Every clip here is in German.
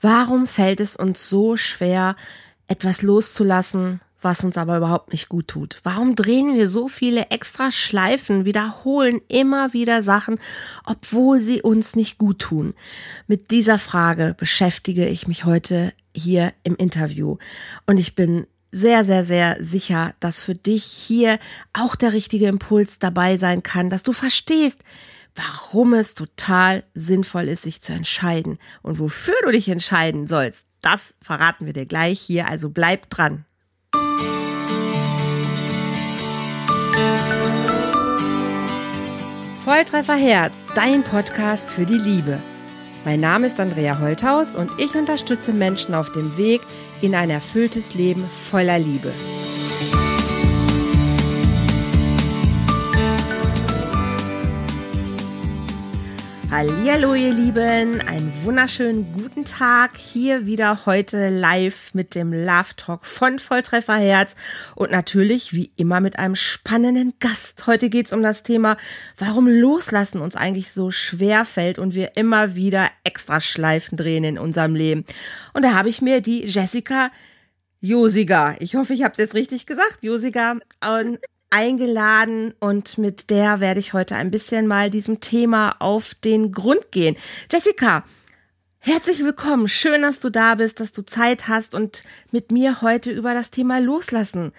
Warum fällt es uns so schwer, etwas loszulassen, was uns aber überhaupt nicht gut tut? Warum drehen wir so viele extra Schleifen, wiederholen immer wieder Sachen, obwohl sie uns nicht gut tun? Mit dieser Frage beschäftige ich mich heute hier im Interview. Und ich bin sehr, sehr, sehr sicher, dass für dich hier auch der richtige Impuls dabei sein kann, dass du verstehst, warum es total sinnvoll ist, sich zu entscheiden und wofür du dich entscheiden sollst. Das verraten wir dir gleich hier, also bleib dran. Volltreffer Herz, dein Podcast für die Liebe. Mein Name ist Andrea Holthaus und ich unterstütze Menschen auf dem Weg in ein erfülltes Leben voller Liebe. Hallo ihr Lieben, einen wunderschönen guten Tag. Hier wieder heute live mit dem Love Talk von Volltreffer Herz und natürlich wie immer mit einem spannenden Gast. Heute geht's um das Thema, warum Loslassen uns eigentlich so schwer fällt und wir immer wieder extra Schleifen drehen in unserem Leben. Und da habe ich mir die Jessica Josiga, ich hoffe, ich habe es jetzt richtig gesagt, Josiga eingeladen und mit der werde ich heute ein bisschen mal diesem Thema auf den Grund gehen. Jessica, herzlich willkommen. Schön, dass du da bist, dass du Zeit hast und mit mir heute über das Thema Loslassen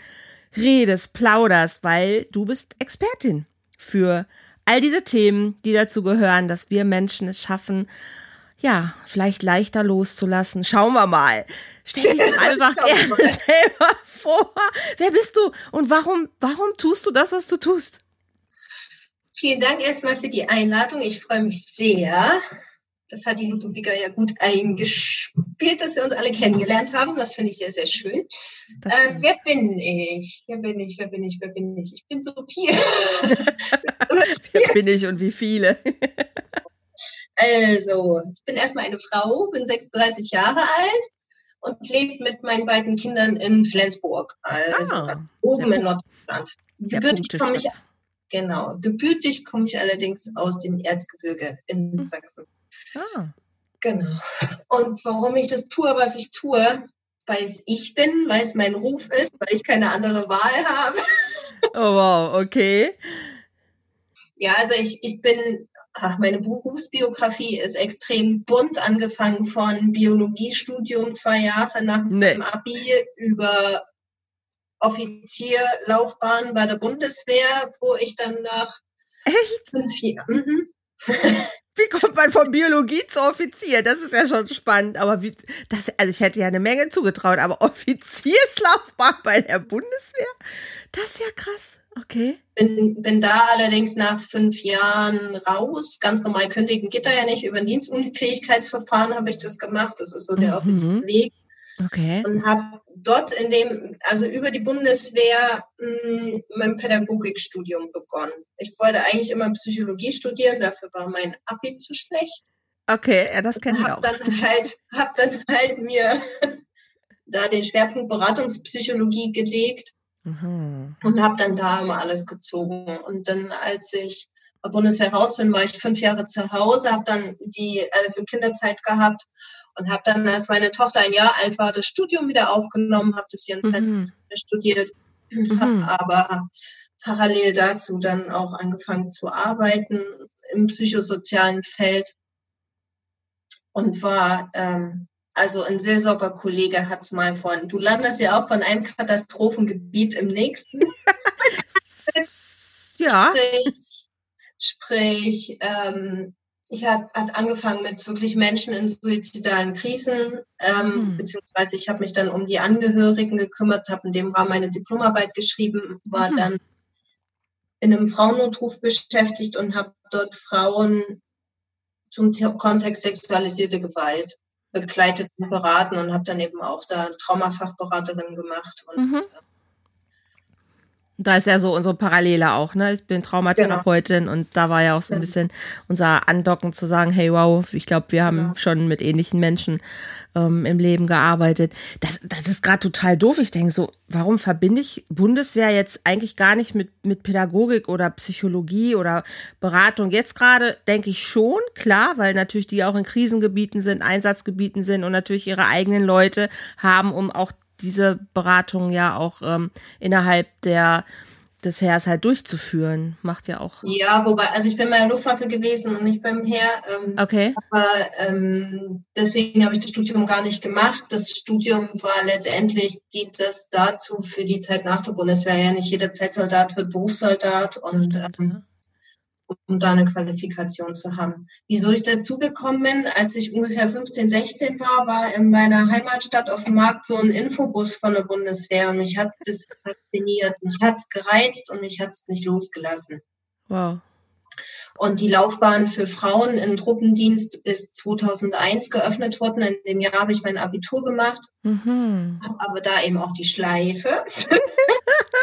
redest, plauderst, weil du bist Expertin für all diese Themen, die dazu gehören, dass wir Menschen es schaffen, ja, vielleicht leichter loszulassen. Schauen wir mal. Stell dich doch einfach gerne selber vor. Wer bist du und warum, warum tust du das, was du tust? Vielen Dank erstmal für die Einladung. Ich freue mich sehr. Das hat die Ludovica ja gut eingespielt, dass wir uns alle kennengelernt haben. Das finde ich sehr, sehr schön. Äh, wer bin ich? Wer bin ich? Wer bin ich? Wer bin ich? Ich bin so viel. wer bin ich und wie viele? Also, ich bin erstmal eine Frau, bin 36 Jahre alt und lebe mit meinen beiden Kindern in Flensburg, also ah, oben in Norddeutschland. Gebürtig komme ich, genau, gebürtig komme ich allerdings aus dem Erzgebirge in hm. Sachsen. Ah. Genau. Und warum ich das tue, was ich tue, weil es ich bin, weil es mein Ruf ist, weil ich keine andere Wahl habe. Oh wow, okay. Ja, also ich, ich bin ach, meine Berufsbiografie ist extrem bunt, angefangen von Biologiestudium zwei Jahre nach nee. dem Abi über Offizierlaufbahn bei der Bundeswehr, wo ich dann nach Echt? fünf Jahren. Mhm. Wie kommt man von Biologie zu Offizier? Das ist ja schon spannend. Aber wie, das, also ich hätte ja eine Menge zugetraut, aber Offizierslaufbahn bei der Bundeswehr? Das ist ja krass. Okay. Bin, bin da allerdings nach fünf Jahren raus. Ganz normal kündigen geht da ja nicht. Über ein Dienstunfähigkeitsverfahren habe ich das gemacht. Das ist so der mhm. offizielle Weg. Okay. Und habe dort in dem, also über die Bundeswehr mh, hm, mein Pädagogikstudium begonnen. Ich wollte eigentlich immer Psychologie studieren, dafür war mein Abi zu schlecht. Okay, ja, das kenne ich auch. Dann halt, hab dann halt mir da den Schwerpunkt Beratungspsychologie gelegt Mhm. Und habe dann da immer alles gezogen. Und dann, als ich bei Bundeswehr raus bin, war ich fünf Jahre zu Hause, habe dann die also Kinderzeit gehabt und habe dann, als meine Tochter ein Jahr alt war, das Studium wieder aufgenommen, habe das hier in mhm. studiert, mhm. habe aber parallel dazu dann auch angefangen zu arbeiten im psychosozialen Feld und war ähm, also ein Seelsorgerkollege hat es mal von, du landest ja auch von einem Katastrophengebiet im nächsten. ja. Sprich, sprich ähm, ich habe hat angefangen mit wirklich Menschen in suizidalen Krisen, ähm, hm. beziehungsweise ich habe mich dann um die Angehörigen gekümmert, habe in dem Rahmen meine Diplomarbeit geschrieben, war hm. dann in einem Frauennotruf beschäftigt und habe dort Frauen zum Kontext sexualisierte Gewalt begleitet und beraten und habe dann eben auch da Traumafachberaterin gemacht. Und, mhm. Da ist ja so unsere Parallele auch, ne? Ich bin Traumatherapeutin genau. und da war ja auch so ein bisschen unser Andocken zu sagen, hey wow, ich glaube, wir haben genau. schon mit ähnlichen Menschen ähm, im Leben gearbeitet. Das, das ist gerade total doof. Ich denke so, warum verbinde ich Bundeswehr jetzt eigentlich gar nicht mit, mit Pädagogik oder Psychologie oder Beratung? Jetzt gerade denke ich schon, klar, weil natürlich die auch in Krisengebieten sind, Einsatzgebieten sind und natürlich ihre eigenen Leute haben, um auch diese Beratung ja auch ähm, innerhalb der des Heers halt durchzuführen. Macht ja auch. Ja, wobei, also ich bin bei der Luftwaffe gewesen und nicht beim Heer. Ähm, okay. Aber ähm, deswegen habe ich das Studium gar nicht gemacht. Das Studium war letztendlich dient das dazu für die Zeit nach der Bundeswehr. Ja, nicht jeder Zeitsoldat wird Berufssoldat und ähm, um da eine Qualifikation zu haben. Wieso ich dazugekommen bin, als ich ungefähr 15, 16 war, war in meiner Heimatstadt auf dem Markt so ein Infobus von der Bundeswehr und mich hat das fasziniert, mich hat es gereizt und mich hat es nicht losgelassen. Wow. Und die Laufbahn für Frauen im Truppendienst ist 2001 geöffnet worden. In dem Jahr habe ich mein Abitur gemacht, mhm. habe aber da eben auch die Schleife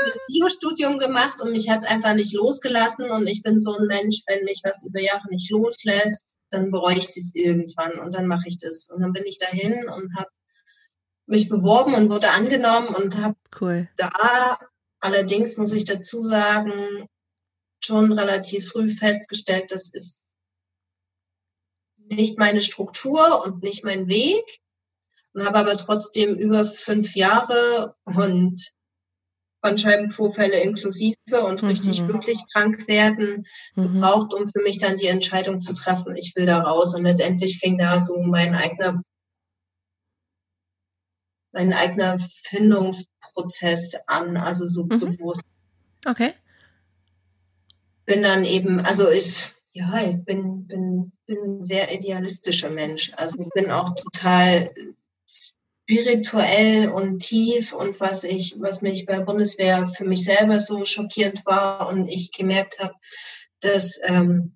das Biostudium gemacht und mich hat es einfach nicht losgelassen. Und ich bin so ein Mensch, wenn mich was über Jahre nicht loslässt, dann bereue ich das irgendwann und dann mache ich das. Und dann bin ich dahin und habe mich beworben und wurde angenommen und habe cool. da allerdings, muss ich dazu sagen, schon relativ früh festgestellt, das ist nicht meine Struktur und nicht mein Weg und habe aber trotzdem über fünf Jahre und Bandscheibenvorfälle inklusive und mhm. richtig wirklich krank werden mhm. gebraucht, um für mich dann die Entscheidung zu treffen, ich will da raus. Und letztendlich fing da so mein eigener mein eigener Findungsprozess an, also so mhm. bewusst. Okay bin dann eben, also ich, ja, ich bin, bin, bin ein sehr idealistischer Mensch. Also ich bin auch total spirituell und tief und was ich, was mich bei Bundeswehr für mich selber so schockierend war und ich gemerkt habe, dass ähm,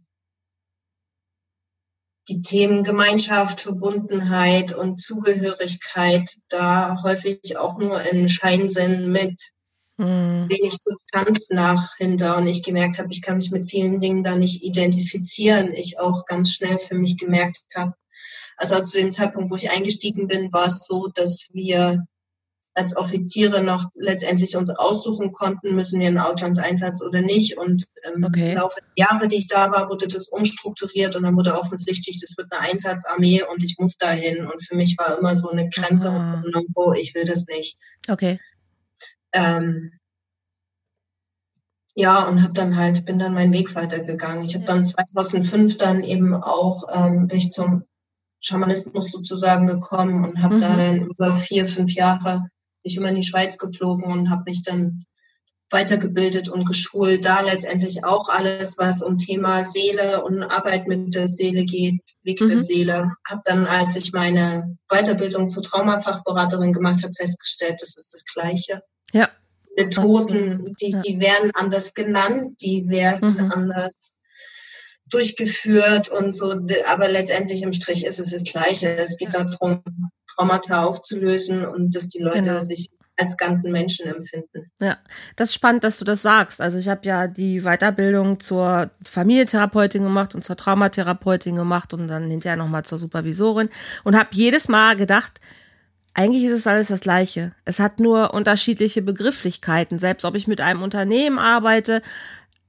die Themen Gemeinschaft, Verbundenheit und Zugehörigkeit da häufig auch nur in Schein sind mit mhm. wenig Substanz nach hinter und ich gemerkt habe, ich kann mich mit vielen Dingen da nicht identifizieren. Ich auch ganz schnell für mich gemerkt habe, also zu dem Zeitpunkt, wo ich eingestiegen bin, war es so, dass wir als Offiziere noch letztendlich uns aussuchen konnten, müssen wir einen Auslandseinsatz oder nicht. Und ähm, okay. im Laufe der Jahre, die ich da war, wurde das umstrukturiert und dann wurde offensichtlich, das wird eine Einsatzarmee und ich muss dahin. Und für mich war immer so eine Grenze, ah. oh, ich will das nicht. Okay. Ähm, ja, und habe dann halt, bin dann meinen Weg weitergegangen. Ich habe dann 2005 dann eben auch, ähm, bin ich zum Schamanismus sozusagen gekommen und habe mhm. da dann über vier, fünf Jahre bin ich immer in die Schweiz geflogen und habe mich dann weitergebildet und geschult. Da letztendlich auch alles, was um Thema Seele und Arbeit mit der Seele geht, Weg mhm. der Seele. Habe dann, als ich meine Weiterbildung zur Traumafachberaterin gemacht habe, festgestellt, das ist das Gleiche. Ja. Methoden, die, die werden anders genannt, die werden mhm. anders durchgeführt und so, aber letztendlich im Strich ist es das Gleiche. Es geht darum, Traumata aufzulösen und dass die Leute genau. sich als ganzen Menschen empfinden. Ja, das ist spannend, dass du das sagst. Also ich habe ja die Weiterbildung zur Familientherapeutin gemacht und zur Traumatherapeutin gemacht und dann hinterher nochmal zur Supervisorin und habe jedes Mal gedacht, eigentlich ist es alles das Gleiche. Es hat nur unterschiedliche Begrifflichkeiten. Selbst ob ich mit einem Unternehmen arbeite,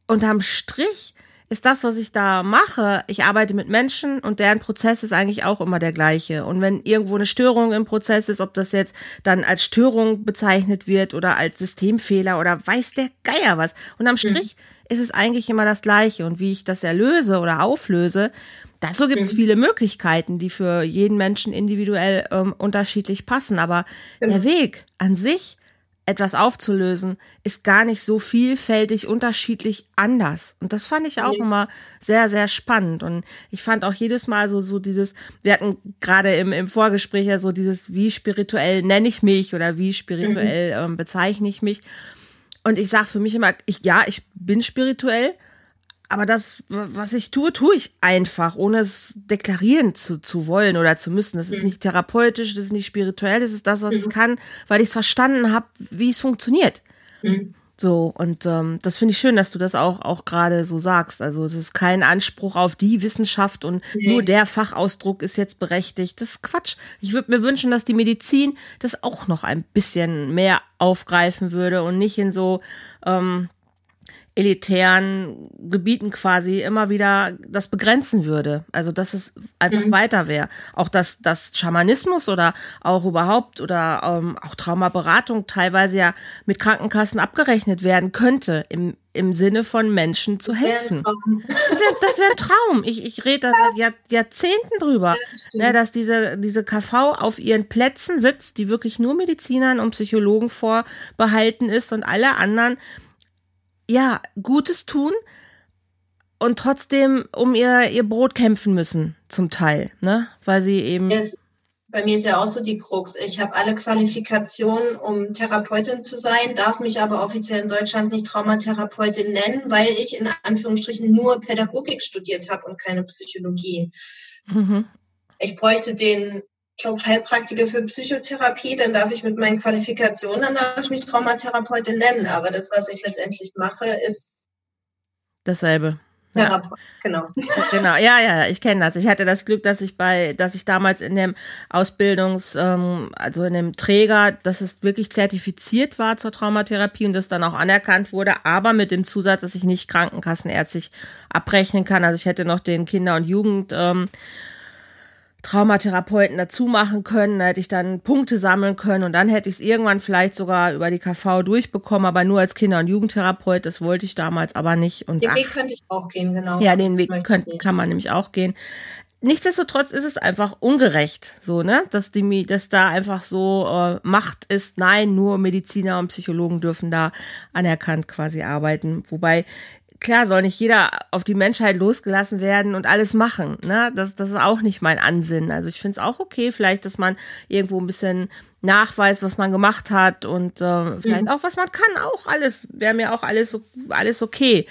unterm Strich ist das, was ich da mache, ich arbeite mit Menschen und deren Prozess ist eigentlich auch immer der gleiche. Und wenn irgendwo eine Störung im Prozess ist, ob das jetzt dann als Störung bezeichnet wird oder als Systemfehler oder weiß der Geier was. Und am mhm. Strich mhm. ist es eigentlich immer das gleiche. Und wie ich das erlöse oder auflöse, dazu gibt es mhm. viele Möglichkeiten, die für jeden Menschen individuell ähm, unterschiedlich passen. Aber mhm. der Weg an sich etwas aufzulösen, ist gar nicht so vielfältig unterschiedlich anders. Und das fand ich auch mhm. immer sehr, sehr spannend. Und ich fand auch jedes Mal so, so dieses, wir hatten gerade im, im Vorgespräch ja so dieses, wie spirituell nenne ich mich oder wie spirituell mhm. ähm, bezeichne ich mich. Und ich sage für mich immer, ich, ja, ich bin spirituell, aber das, was ich tue, tue ich einfach, ohne es deklarieren zu, zu wollen oder zu müssen. Das ist mhm. nicht therapeutisch, das ist nicht spirituell, das ist das, was ich mhm. kann, weil ich es verstanden habe, wie es funktioniert. Mhm. So, und ähm, das finde ich schön, dass du das auch, auch gerade so sagst. Also es ist kein Anspruch auf die Wissenschaft und nee. nur der Fachausdruck ist jetzt berechtigt. Das ist Quatsch. Ich würde mir wünschen, dass die Medizin das auch noch ein bisschen mehr aufgreifen würde und nicht in so ähm, elitären Gebieten quasi immer wieder das begrenzen würde. Also dass es einfach mhm. weiter wäre. Auch dass das Schamanismus oder auch überhaupt oder ähm, auch Traumaberatung teilweise ja mit Krankenkassen abgerechnet werden könnte im, im Sinne von Menschen zu helfen. Das wäre das wär ein Traum. Ich, ich rede da seit Jahr, Jahrzehnten drüber, ja, ne, dass diese, diese KV auf ihren Plätzen sitzt, die wirklich nur Medizinern und Psychologen vorbehalten ist und alle anderen ja, Gutes tun und trotzdem um ihr, ihr Brot kämpfen müssen, zum Teil, ne? Weil sie eben. Yes. Bei mir ist ja auch so die Krux. Ich habe alle Qualifikationen, um Therapeutin zu sein, darf mich aber offiziell in Deutschland nicht Traumatherapeutin nennen, weil ich in Anführungsstrichen nur Pädagogik studiert habe und keine Psychologie. Mhm. Ich bräuchte den ich glaube, Heilpraktiker für Psychotherapie, dann darf ich mit meinen Qualifikationen, dann darf ich mich Traumatherapeutin nennen. Aber das, was ich letztendlich mache, ist dasselbe. Therapeut, ja. genau. Genau, ja, ja, ich kenne das. Ich hatte das Glück, dass ich bei, dass ich damals in dem Ausbildungs, ähm, also in dem Träger, dass es wirklich zertifiziert war zur Traumatherapie und das dann auch anerkannt wurde, aber mit dem Zusatz, dass ich nicht krankenkassenärztlich abrechnen kann. Also ich hätte noch den Kinder- und Jugend ähm, Traumatherapeuten dazu machen können, da hätte ich dann Punkte sammeln können und dann hätte ich es irgendwann vielleicht sogar über die KV durchbekommen, aber nur als Kinder- und Jugendtherapeut, das wollte ich damals aber nicht. Und den ach, Weg könnte ich auch gehen, genau. Ja, den Weg könnt, kann man nämlich auch gehen. Nichtsdestotrotz ist es einfach ungerecht, so, ne, dass die, dass da einfach so äh, Macht ist, nein, nur Mediziner und Psychologen dürfen da anerkannt quasi arbeiten. Wobei klar soll nicht jeder auf die Menschheit losgelassen werden und alles machen. Ne? Das, das ist auch nicht mein Ansinnen. Also ich finde es auch okay, vielleicht, dass man irgendwo ein bisschen nachweist, was man gemacht hat und äh, vielleicht mhm. auch, was man kann, auch alles, wäre mir auch alles, alles okay.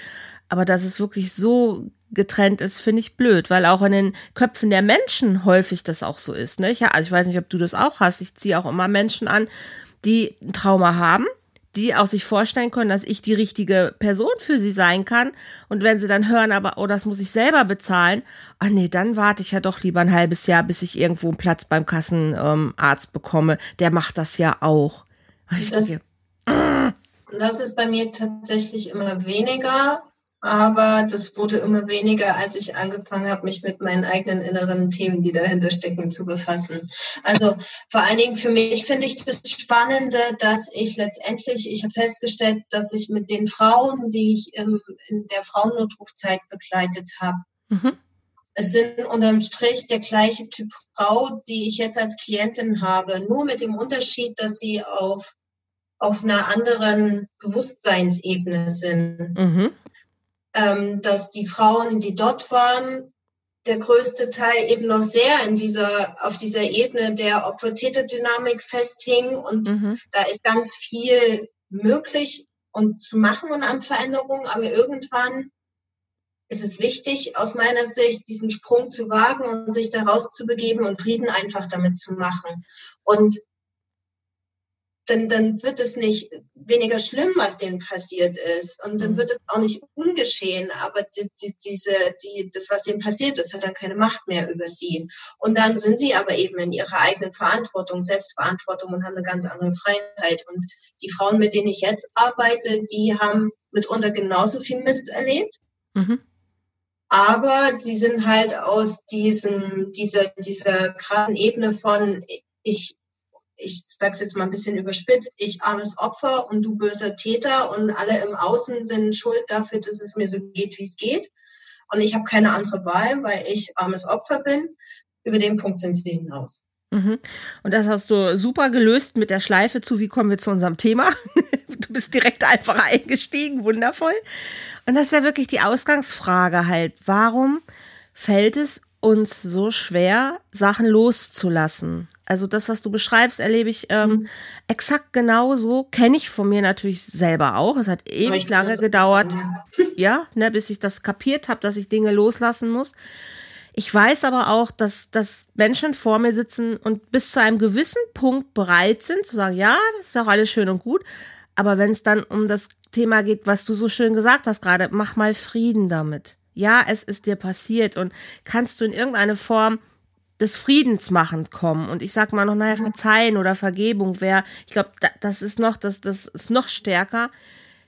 Aber dass es wirklich so getrennt ist, finde ich blöd, weil auch in den Köpfen der Menschen häufig das auch so ist. Ne? Ich, also ich weiß nicht, ob du das auch hast. Ich ziehe auch immer Menschen an, die ein Trauma haben die auch sich vorstellen können, dass ich die richtige Person für sie sein kann. Und wenn sie dann hören, aber, oh, das muss ich selber bezahlen, ah nee, dann warte ich ja doch lieber ein halbes Jahr, bis ich irgendwo einen Platz beim Kassenarzt ähm, bekomme. Der macht das ja auch. Das, denke, das ist bei mir tatsächlich immer weniger aber das wurde immer weniger, als ich angefangen habe, mich mit meinen eigenen inneren Themen, die dahinter stecken, zu befassen. Also vor allen Dingen für mich finde ich das Spannende, dass ich letztendlich, ich habe festgestellt, dass ich mit den Frauen, die ich im, in der Frauennotrufzeit begleitet habe, mhm. es sind unterm Strich der gleiche Typ Frau, die ich jetzt als Klientin habe, nur mit dem Unterschied, dass sie auf auf einer anderen Bewusstseinsebene sind. Mhm ähm, dass die Frauen, die dort waren, der größte Teil eben noch sehr in dieser, auf dieser Ebene der Opfer-Täter-Dynamik festhing und mhm. da ist ganz viel möglich und zu machen und an Veränderungen, aber irgendwann ist es wichtig, aus meiner Sicht, diesen Sprung zu wagen und sich daraus zu begeben und Frieden einfach damit zu machen. Und dann, dann wird es nicht weniger schlimm, was denen passiert ist. Und dann mhm. wird es auch nicht ungeschehen. Aber die, die, diese, die, das, was denen passiert ist, hat dann keine Macht mehr über sie. Und dann sind sie aber eben in ihrer eigenen Verantwortung, Selbstverantwortung und haben eine ganz andere Freiheit. Und die Frauen, mit denen ich jetzt arbeite, die haben mitunter genauso viel Mist erlebt. Mhm. Aber sie sind halt aus diesem, dieser, dieser krassen Ebene von, ich, ich sag's jetzt mal ein bisschen überspitzt, ich armes Opfer und du böser Täter und alle im Außen sind schuld dafür, dass es mir so geht, wie es geht. Und ich habe keine andere Wahl, weil ich armes Opfer bin. Über den Punkt sind sie hinaus. Mhm. Und das hast du super gelöst mit der Schleife zu, wie kommen wir zu unserem Thema? Du bist direkt einfach eingestiegen, wundervoll. Und das ist ja wirklich die Ausgangsfrage halt. Warum fällt es uns so schwer, Sachen loszulassen? Also das, was du beschreibst, erlebe ich ähm, mhm. exakt genauso. Kenne ich von mir natürlich selber auch. Es hat ewig lange gedauert, ja, ne, bis ich das kapiert habe, dass ich Dinge loslassen muss. Ich weiß aber auch, dass, dass Menschen vor mir sitzen und bis zu einem gewissen Punkt bereit sind zu sagen, ja, das ist auch alles schön und gut, Aber wenn es dann um das Thema geht, was du so schön gesagt hast gerade, mach mal Frieden damit. Ja, es ist dir passiert und kannst du in irgendeine Form des Friedens machen kommen. Und ich sag mal noch, naja, Verzeihen oder Vergebung wäre, ich glaube, das ist noch, das, das ist noch stärker.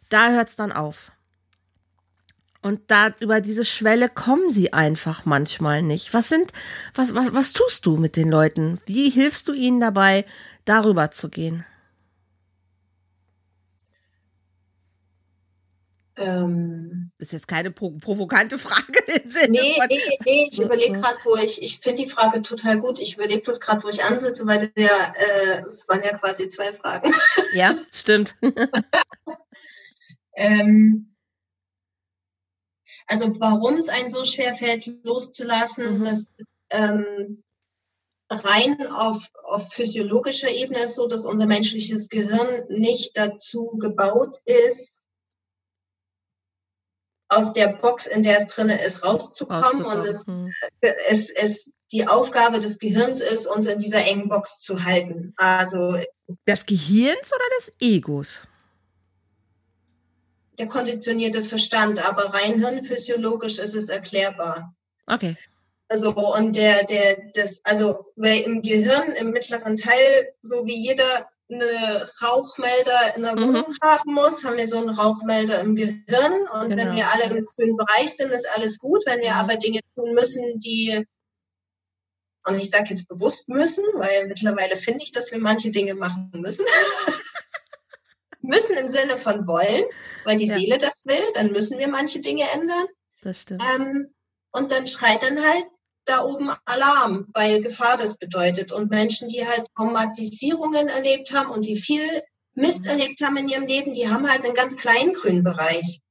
Da hört es dann auf. Und da über diese Schwelle kommen sie einfach manchmal nicht. Was sind, was, was, was tust du mit den Leuten? Wie hilfst du ihnen dabei, darüber zu gehen? Ähm, das ist jetzt keine pro provokante Frage im Sinne nee, von, nee, nee, ich überlege gerade, wo ich, ich finde die Frage total gut. Ich überlege bloß gerade, wo ich ansetze, weil der, äh, es waren ja quasi zwei Fragen. Ja, stimmt. ähm, also warum es einen so schwer fällt, loszulassen, mhm. das ist ähm, rein auf, auf physiologischer Ebene ist so, dass unser menschliches Gehirn nicht dazu gebaut ist, aus der Box, in der es drin ist, rauszukommen. Und es, mhm. es, es die Aufgabe des Gehirns ist, uns in dieser engen Box zu halten. Also des Gehirns oder des Egos? der konditionierte Verstand, aber rein hirnphysiologisch ist es erklärbar. Okay. Also und der, der, das, also weil im Gehirn, im mittleren Teil, so wie jeder eine Rauchmelder in der mhm. Wohnung haben muss, haben wir so einen Rauchmelder im Gehirn. Und genau. wenn wir alle im grünen Bereich sind, ist alles gut. Wenn wir mhm. aber Dinge tun müssen, die, und ich sage jetzt bewusst müssen, weil mittlerweile finde ich, dass wir manche Dinge machen müssen. müssen im Sinne von wollen, weil die ja. Seele das will, dann müssen wir manche Dinge ändern. Das stimmt. Ähm, und dann schreit dann halt da oben Alarm, weil Gefahr das bedeutet. Und Menschen, die halt Traumatisierungen erlebt haben und die viel Mist erlebt haben in ihrem Leben, die haben halt einen ganz kleinen grünen Bereich.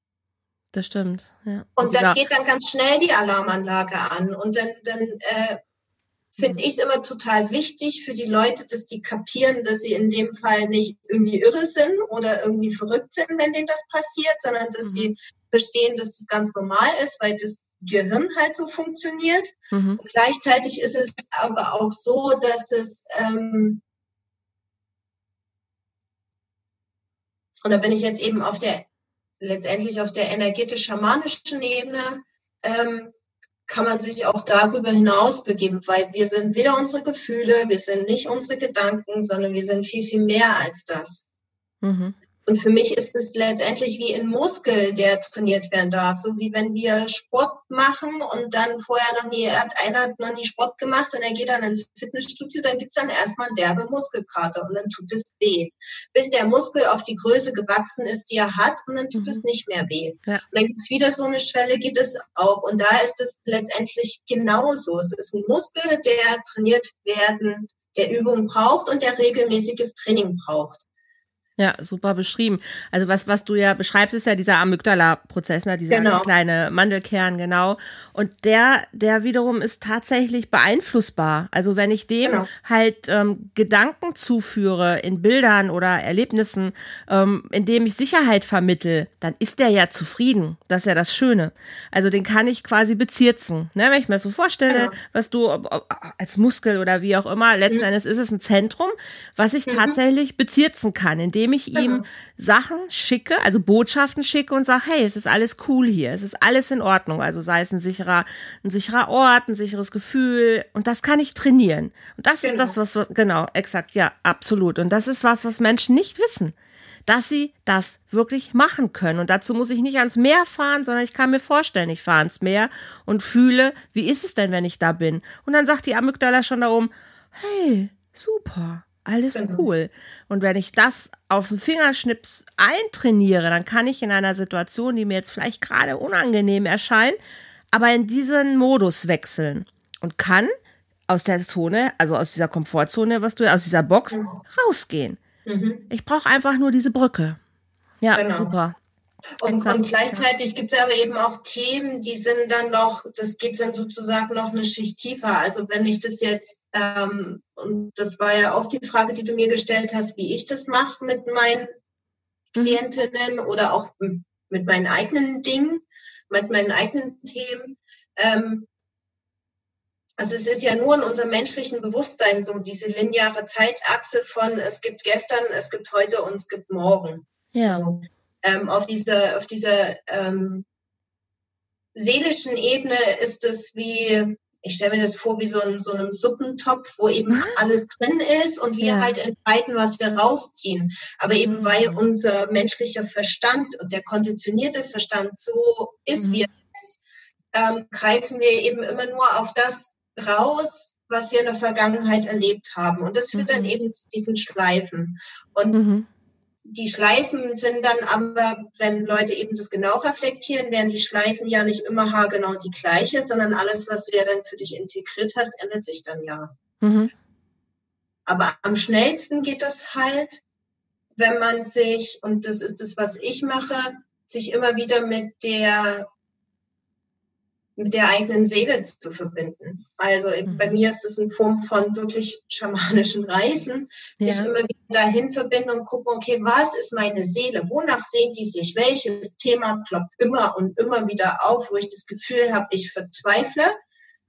Das stimmt, ja. Und, dann geht dann ganz schnell die Alarmanlage an und dann, dann äh, finde ich es immer total wichtig für die Leute, dass die kapieren, dass sie in dem Fall nicht irgendwie irre sind oder irgendwie verrückt sind, wenn denen das passiert, sondern dass mhm. sie verstehen, dass das ganz normal ist, weil das Gehirn halt so funktioniert. Mhm. Und gleichzeitig ist es aber auch so, dass es ähm, und da bin ich jetzt eben auf der letztendlich auf der energetisch-schamanischen Ebene, ähm, kann man sich auch darüber hinaus begeben, weil wir sind weder unsere Gefühle, wir sind nicht unsere Gedanken, sondern wir sind viel, viel mehr als das. Mhm. Und für mich ist es letztendlich wie ein Muskel, der trainiert werden darf. So wie wenn wir Sport machen und dann vorher noch nie, einer hat noch nie Sport gemacht und er geht dann ins Fitnessstudio, dann gibt's dann erstmal einen derbe Muskelkater und dann tut es weh. Bis der Muskel auf die Größe gewachsen ist, die er hat und dann tut mhm. es nicht mehr weh. Ja. Und dann gibt's wieder so eine Schwelle, geht es auch. Und da ist es letztendlich genauso. Es ist ein Muskel, der trainiert werden, der Übung braucht und der regelmäßiges Training braucht. Ja, super beschrieben. Also was, was du ja beschreibst, ist ja dieser Amygdala-Prozess, ne? dieser genau. kleine Mandelkern, genau. Und der, der wiederum ist tatsächlich beeinflussbar. Also wenn ich dem genau. halt ähm, Gedanken zuführe in Bildern oder Erlebnissen, ähm, indem ich Sicherheit vermittel, dann ist der ja zufrieden. Das ist ja das Schöne. Also den kann ich quasi bezirzen. Ne? Wenn ich mir das so vorstelle, genau. was du ob, ob, als Muskel oder wie auch immer, letzten mhm. Endes ist es ein Zentrum, was ich mhm. tatsächlich bezirzen kann, indem indem ich ihm Sachen schicke, also Botschaften schicke und sage, hey, es ist alles cool hier, es ist alles in Ordnung. Also sei es ein sicherer, ein sicherer Ort, ein sicheres Gefühl. Und das kann ich trainieren. Und das genau. ist das, was, was, genau, exakt, ja, absolut. Und das ist was, was Menschen nicht wissen dass sie das wirklich machen können. Und dazu muss ich nicht ans Meer fahren, sondern ich kann mir vorstellen, ich fahre ans Meer und fühle, wie ist es denn, wenn ich da bin? Und dann sagt die Amygdala schon da oben, hey, super, alles genau. cool. Und wenn ich das auf den Fingerschnips eintrainiere, dann kann ich in einer Situation, die mir jetzt vielleicht gerade unangenehm erscheint, aber in diesen Modus wechseln und kann aus der Zone, also aus dieser Komfortzone, was du aus dieser Box mhm. rausgehen. Mhm. Ich brauche einfach nur diese Brücke. Ja, genau. super. Und, und gleichzeitig gibt es aber eben auch Themen, die sind dann noch, das geht dann sozusagen noch eine Schicht tiefer. Also wenn ich das jetzt, ähm, und das war ja auch die Frage, die du mir gestellt hast, wie ich das mache mit meinen mhm. Klientinnen oder auch mit meinen eigenen Dingen, mit meinen eigenen Themen. Ähm, also es ist ja nur in unserem menschlichen Bewusstsein so, diese lineare Zeitachse von es gibt gestern, es gibt heute und es gibt morgen. Ja. So, ähm, auf dieser, auf dieser ähm, seelischen Ebene ist es wie, ich stelle mir das vor wie so, ein, so einem Suppentopf, wo eben mhm. alles drin ist und wir ja. halt entscheiden, was wir rausziehen. Aber eben mhm. weil unser menschlicher Verstand und der konditionierte Verstand so ist, mhm. wie er ist, ähm, greifen wir eben immer nur auf das raus, was wir in der Vergangenheit erlebt haben. Und das führt dann mhm. eben zu diesen Schleifen. Und mhm die Schleifen sind dann aber, wenn Leute eben das genau reflektieren, werden die Schleifen ja nicht immer haargenau die gleiche, sondern alles, was du ja dann für dich integriert hast, ändert sich dann ja. Mhm. Aber am schnellsten geht das halt, wenn man sich, und das ist das, was ich mache, sich immer wieder mit der mit der eigenen Seele zu verbinden. Also mhm. bei mir ist es in Form von wirklich schamanischen Reisen, ja. sich immer wieder dahin verbinden und gucken, okay, was ist meine Seele? Wonach sehnt die sich? Welches Thema ploppt immer und immer wieder auf, wo ich das Gefühl habe, ich verzweifle?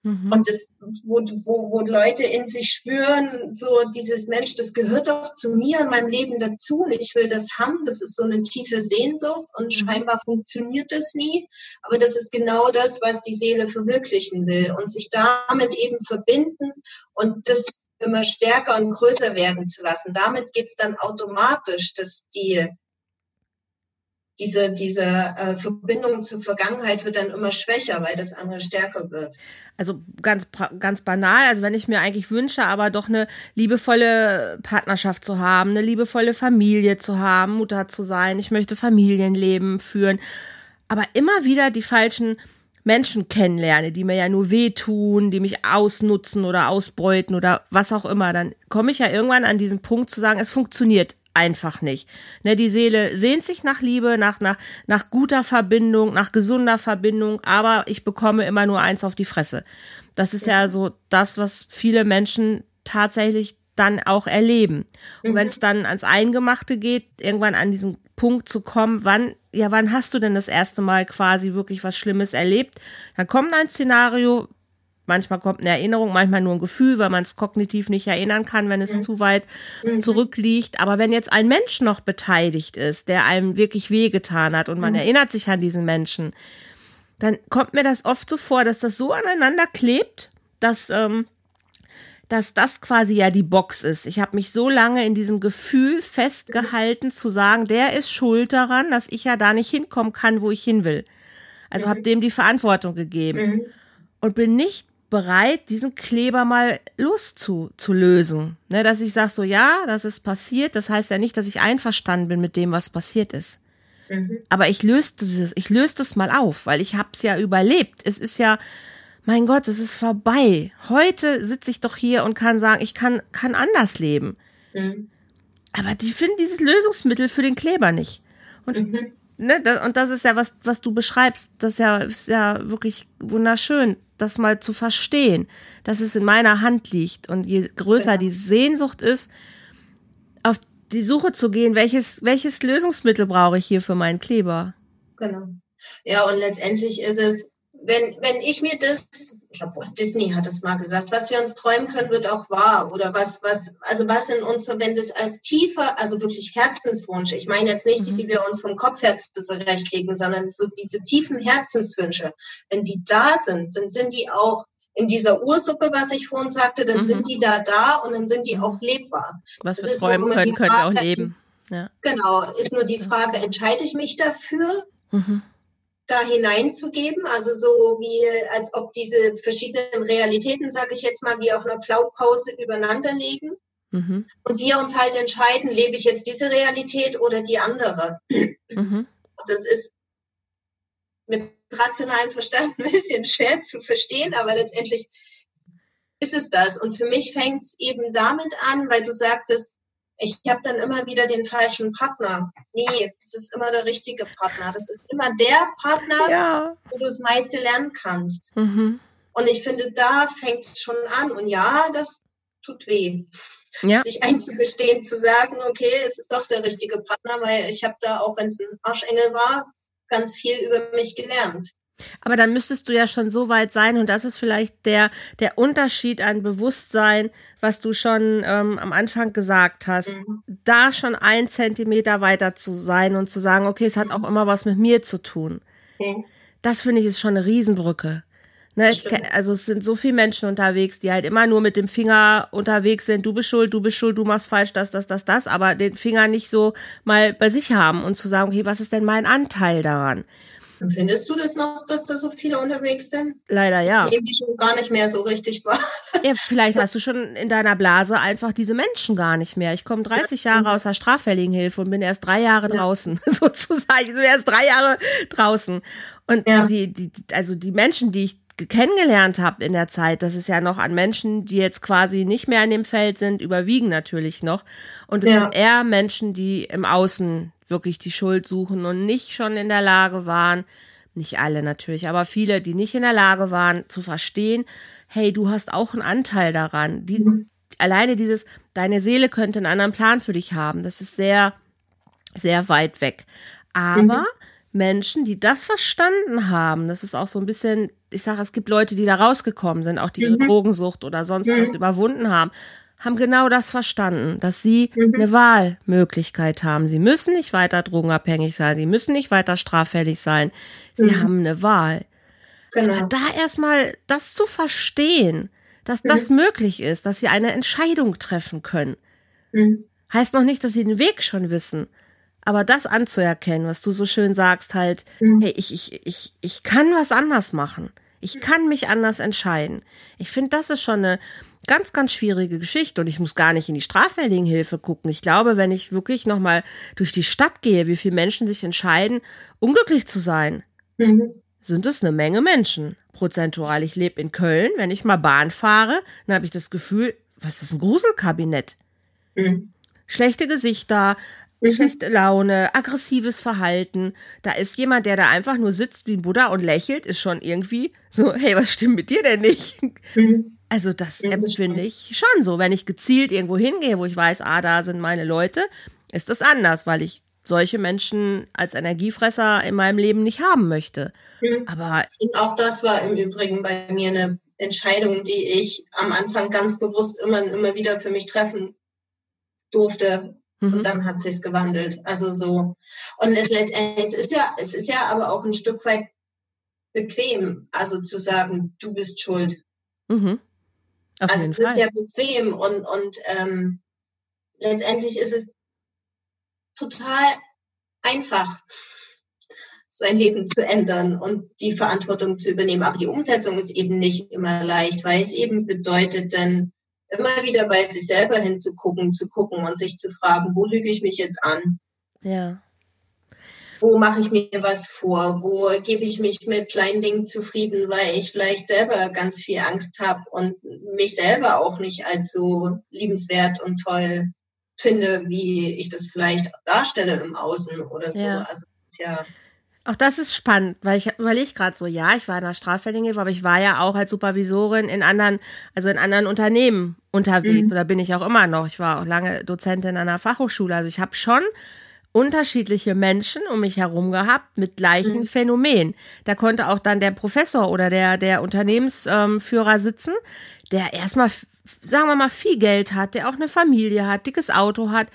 Mhm. Und das, wo, wo, wo Leute in sich spüren, so dieses Mensch, das gehört doch zu mir und meinem Leben dazu und ich will das haben. Das ist so eine tiefe Sehnsucht und mhm. scheinbar funktioniert das nie. Aber das ist genau das, was die Seele verwirklichen will und sich damit eben verbinden und das immer stärker und größer werden zu lassen. Damit geht's dann automatisch, dass die diese, diese äh, Verbindung zur Vergangenheit wird dann immer schwächer, weil das andere stärker wird. Also ganz, ganz banal, also wenn ich mir eigentlich wünsche, aber doch eine liebevolle Partnerschaft zu haben, eine liebevolle Familie zu haben, Mutter zu sein, ich möchte Familienleben führen, aber immer wieder die falschen Menschen kennenlerne, die mir ja nur wehtun, die mich ausnutzen oder ausbeuten oder was auch immer, dann komme ich ja irgendwann an diesen Punkt zu sagen, es funktioniert einfach nicht. Ne, die Seele sehnt sich nach Liebe, nach, nach, nach guter Verbindung, nach gesunder Verbindung, aber ich bekomme immer nur eins auf die Fresse. Das ist ja so das, was viele Menschen tatsächlich dann auch erleben. Und mhm. wenn es dann ans Eingemachte geht, irgendwann an diesen Punkt zu kommen, wann, ja, wann hast du denn das erste Mal quasi wirklich was Schlimmes erlebt? Dann kommt ein Szenario, Manchmal kommt eine Erinnerung, manchmal nur ein Gefühl, weil man es kognitiv nicht erinnern kann, wenn es mhm. zu weit mhm. zurückliegt. Aber wenn jetzt ein Mensch noch beteiligt ist, der einem wirklich wehgetan hat und man mhm. erinnert sich an diesen Menschen, dann kommt mir das oft so vor, dass das so aneinander klebt, dass, ähm, dass das quasi ja die Box ist. Ich habe mich so lange in diesem Gefühl festgehalten, zu sagen, der ist schuld daran, dass ich ja da nicht hinkommen kann, wo ich hin will. Also habe mhm. dem die Verantwortung gegeben mhm. und bin nicht bereit, diesen Kleber mal loszulösen. Ne, dass ich sage so, ja, das ist passiert. Das heißt ja nicht, dass ich einverstanden bin mit dem, was passiert ist. Mhm. Aber ich löse das, ich löse das mal auf, weil ich habe es ja überlebt. Es ist ja, mein Gott, es ist vorbei. Heute sitze ich doch hier und kann sagen, ich kann, kann anders leben. Mhm. Aber die finden dieses Lösungsmittel für den Kleber nicht. Und mhm ne, das, und das ist ja was, was du beschreibst, das ist ja, ist ja wirklich wunderschön, das mal zu verstehen, dass es in meiner Hand liegt. Und je größer ja. die Sehnsucht ist, auf die Suche zu gehen, welches, welches Lösungsmittel brauche ich hier für meinen Kleber? Genau. Ja, und letztendlich ist es wenn, wenn ich mir das, ich glaube, Disney hat es mal gesagt, was wir uns träumen können, wird auch wahr. Oder was, was, also was in uns, wenn das als tiefer, also wirklich Herzenswunsch, ich meine jetzt nicht die, die mhm. wir uns vom Kopf her zurechtlegen, sondern so diese tiefen Herzenswünsche, wenn die da sind, dann sind die auch in dieser Ursuppe, was ich vorhin sagte, dann mhm. sind die da da und dann sind die auch lebbar. Was wir träumen können, können wir auch leben. Ja. Genau, ist nur die Frage, entscheide ich mich dafür? Mhm da hineinzugeben, also so wie als ob diese verschiedenen Realitäten, sage ich jetzt mal, wie auf einer Blaupause übereinander liegen. Mhm. Und wir uns halt entscheiden, lebe ich jetzt diese Realität oder die andere. Mhm. Das ist mit rationalem Verstand ein bisschen schwer zu verstehen, aber letztendlich ist es das. Und für mich fängt es eben damit an, weil du sagtest, ich habe dann immer wieder den falschen Partner. Nee, es ist immer der richtige Partner. Das ist immer der Partner, ja. wo du das meiste lernen kannst. Mhm. Und ich finde, da fängt es schon an. Und ja, das tut weh. Ja. Sich einzugestehen, zu sagen, okay, es ist doch der richtige Partner, weil ich habe da, auch wenn es ein Arschengel war, ganz viel über mich gelernt. Aber dann müsstest du ja schon so weit sein und das ist vielleicht der, der Unterschied an Bewusstsein, was du schon ähm, am Anfang gesagt hast. Mhm. da schon ein Zentimeter weiter zu sein und zu sagen, okay, es hat auch immer was mit mir zu tun. Mhm. Das finde ich ist schon eine Riesenbrücke. Ne, ich, also es sind so viele Menschen unterwegs, die halt immer nur mit dem Finger unterwegs sind, du bist schuld, du bist schuld, du machst falsch, das, das, das, das, aber den Finger nicht so mal bei sich haben und zu sagen, okay, was ist denn mein Anteil daran? Findest du das noch, dass da so viele unterwegs sind? Leider ja. Ich die schon gar nicht mehr so richtig war. Ja, vielleicht hast du schon in deiner Blase einfach diese Menschen gar nicht mehr. Ich komme 30 Jahre aus der straffälligen Hilfe und bin erst drei Jahre ja. draußen, sozusagen. Ich bin erst drei Jahre draußen. Und ja. die, die, also die Menschen, die ich kennengelernt habe in der Zeit, das ist ja noch an Menschen, die jetzt quasi nicht mehr in dem Feld sind, überwiegen natürlich noch. Und es ja. sind eher Menschen, die im Außen wirklich die Schuld suchen und nicht schon in der Lage waren, nicht alle natürlich, aber viele, die nicht in der Lage waren zu verstehen, hey, du hast auch einen Anteil daran. Die, mhm. Alleine dieses, deine Seele könnte einen anderen Plan für dich haben, das ist sehr, sehr weit weg. Aber mhm. Menschen, die das verstanden haben, das ist auch so ein bisschen, ich sage, es gibt Leute, die da rausgekommen sind, auch die ihre mhm. Drogensucht oder sonst mhm. was überwunden haben, haben genau das verstanden, dass sie mhm. eine Wahlmöglichkeit haben. Sie müssen nicht weiter drogenabhängig sein, sie müssen nicht weiter straffällig sein. Sie mhm. haben eine Wahl. Genau. Aber da erstmal das zu verstehen, dass das mhm. möglich ist, dass sie eine Entscheidung treffen können, mhm. heißt noch nicht, dass sie den Weg schon wissen. Aber das anzuerkennen, was du so schön sagst, halt, mhm. hey, ich, ich, ich, ich kann was anders machen. Ich kann mich anders entscheiden. Ich finde, das ist schon eine, ganz, ganz schwierige Geschichte und ich muss gar nicht in die straffälligen Hilfe gucken. Ich glaube, wenn ich wirklich nochmal durch die Stadt gehe, wie viele Menschen sich entscheiden, unglücklich zu sein, mhm. sind es eine Menge Menschen. Prozentual. Ich lebe in Köln. Wenn ich mal Bahn fahre, dann habe ich das Gefühl, was ist ein Gruselkabinett? Mhm. Schlechte Gesichter, mhm. schlechte Laune, aggressives Verhalten. Da ist jemand, der da einfach nur sitzt wie ein Buddha und lächelt, ist schon irgendwie so, hey, was stimmt mit dir denn nicht? Mhm. Also das empfinde ich schon so. Wenn ich gezielt irgendwo hingehe, wo ich weiß, ah, da sind meine Leute, ist das anders, weil ich solche Menschen als Energiefresser in meinem Leben nicht haben möchte. Mhm. Aber und auch das war im Übrigen bei mir eine Entscheidung, die ich am Anfang ganz bewusst immer und immer wieder für mich treffen durfte. Mhm. Und dann hat sich's gewandelt. Also so. Und es letztendlich, es ist ja, es ist ja aber auch ein Stück weit bequem, also zu sagen, du bist schuld. Mhm. Auf also es ist ja bequem und, und ähm, letztendlich ist es total einfach, sein Leben zu ändern und die Verantwortung zu übernehmen. Aber die Umsetzung ist eben nicht immer leicht, weil es eben bedeutet, dann immer wieder bei sich selber hinzugucken, zu gucken und sich zu fragen, wo lüge ich mich jetzt an? Ja wo mache ich mir was vor, wo gebe ich mich mit kleinen Dingen zufrieden, weil ich vielleicht selber ganz viel Angst habe und mich selber auch nicht als so liebenswert und toll finde, wie ich das vielleicht darstelle im Außen oder so. Ja. Also, ja. Auch das ist spannend, weil ich ich gerade so, ja, ich war in der Strafverlängerung, aber ich war ja auch als Supervisorin in anderen, also in anderen Unternehmen unterwegs mhm. oder bin ich auch immer noch. Ich war auch lange Dozentin an einer Fachhochschule, also ich habe schon unterschiedliche Menschen um mich herum gehabt mit gleichen mhm. Phänomenen. Da konnte auch dann der Professor oder der, der Unternehmensführer ähm, sitzen, der erstmal, sagen wir mal, viel Geld hat, der auch eine Familie hat, dickes Auto hat,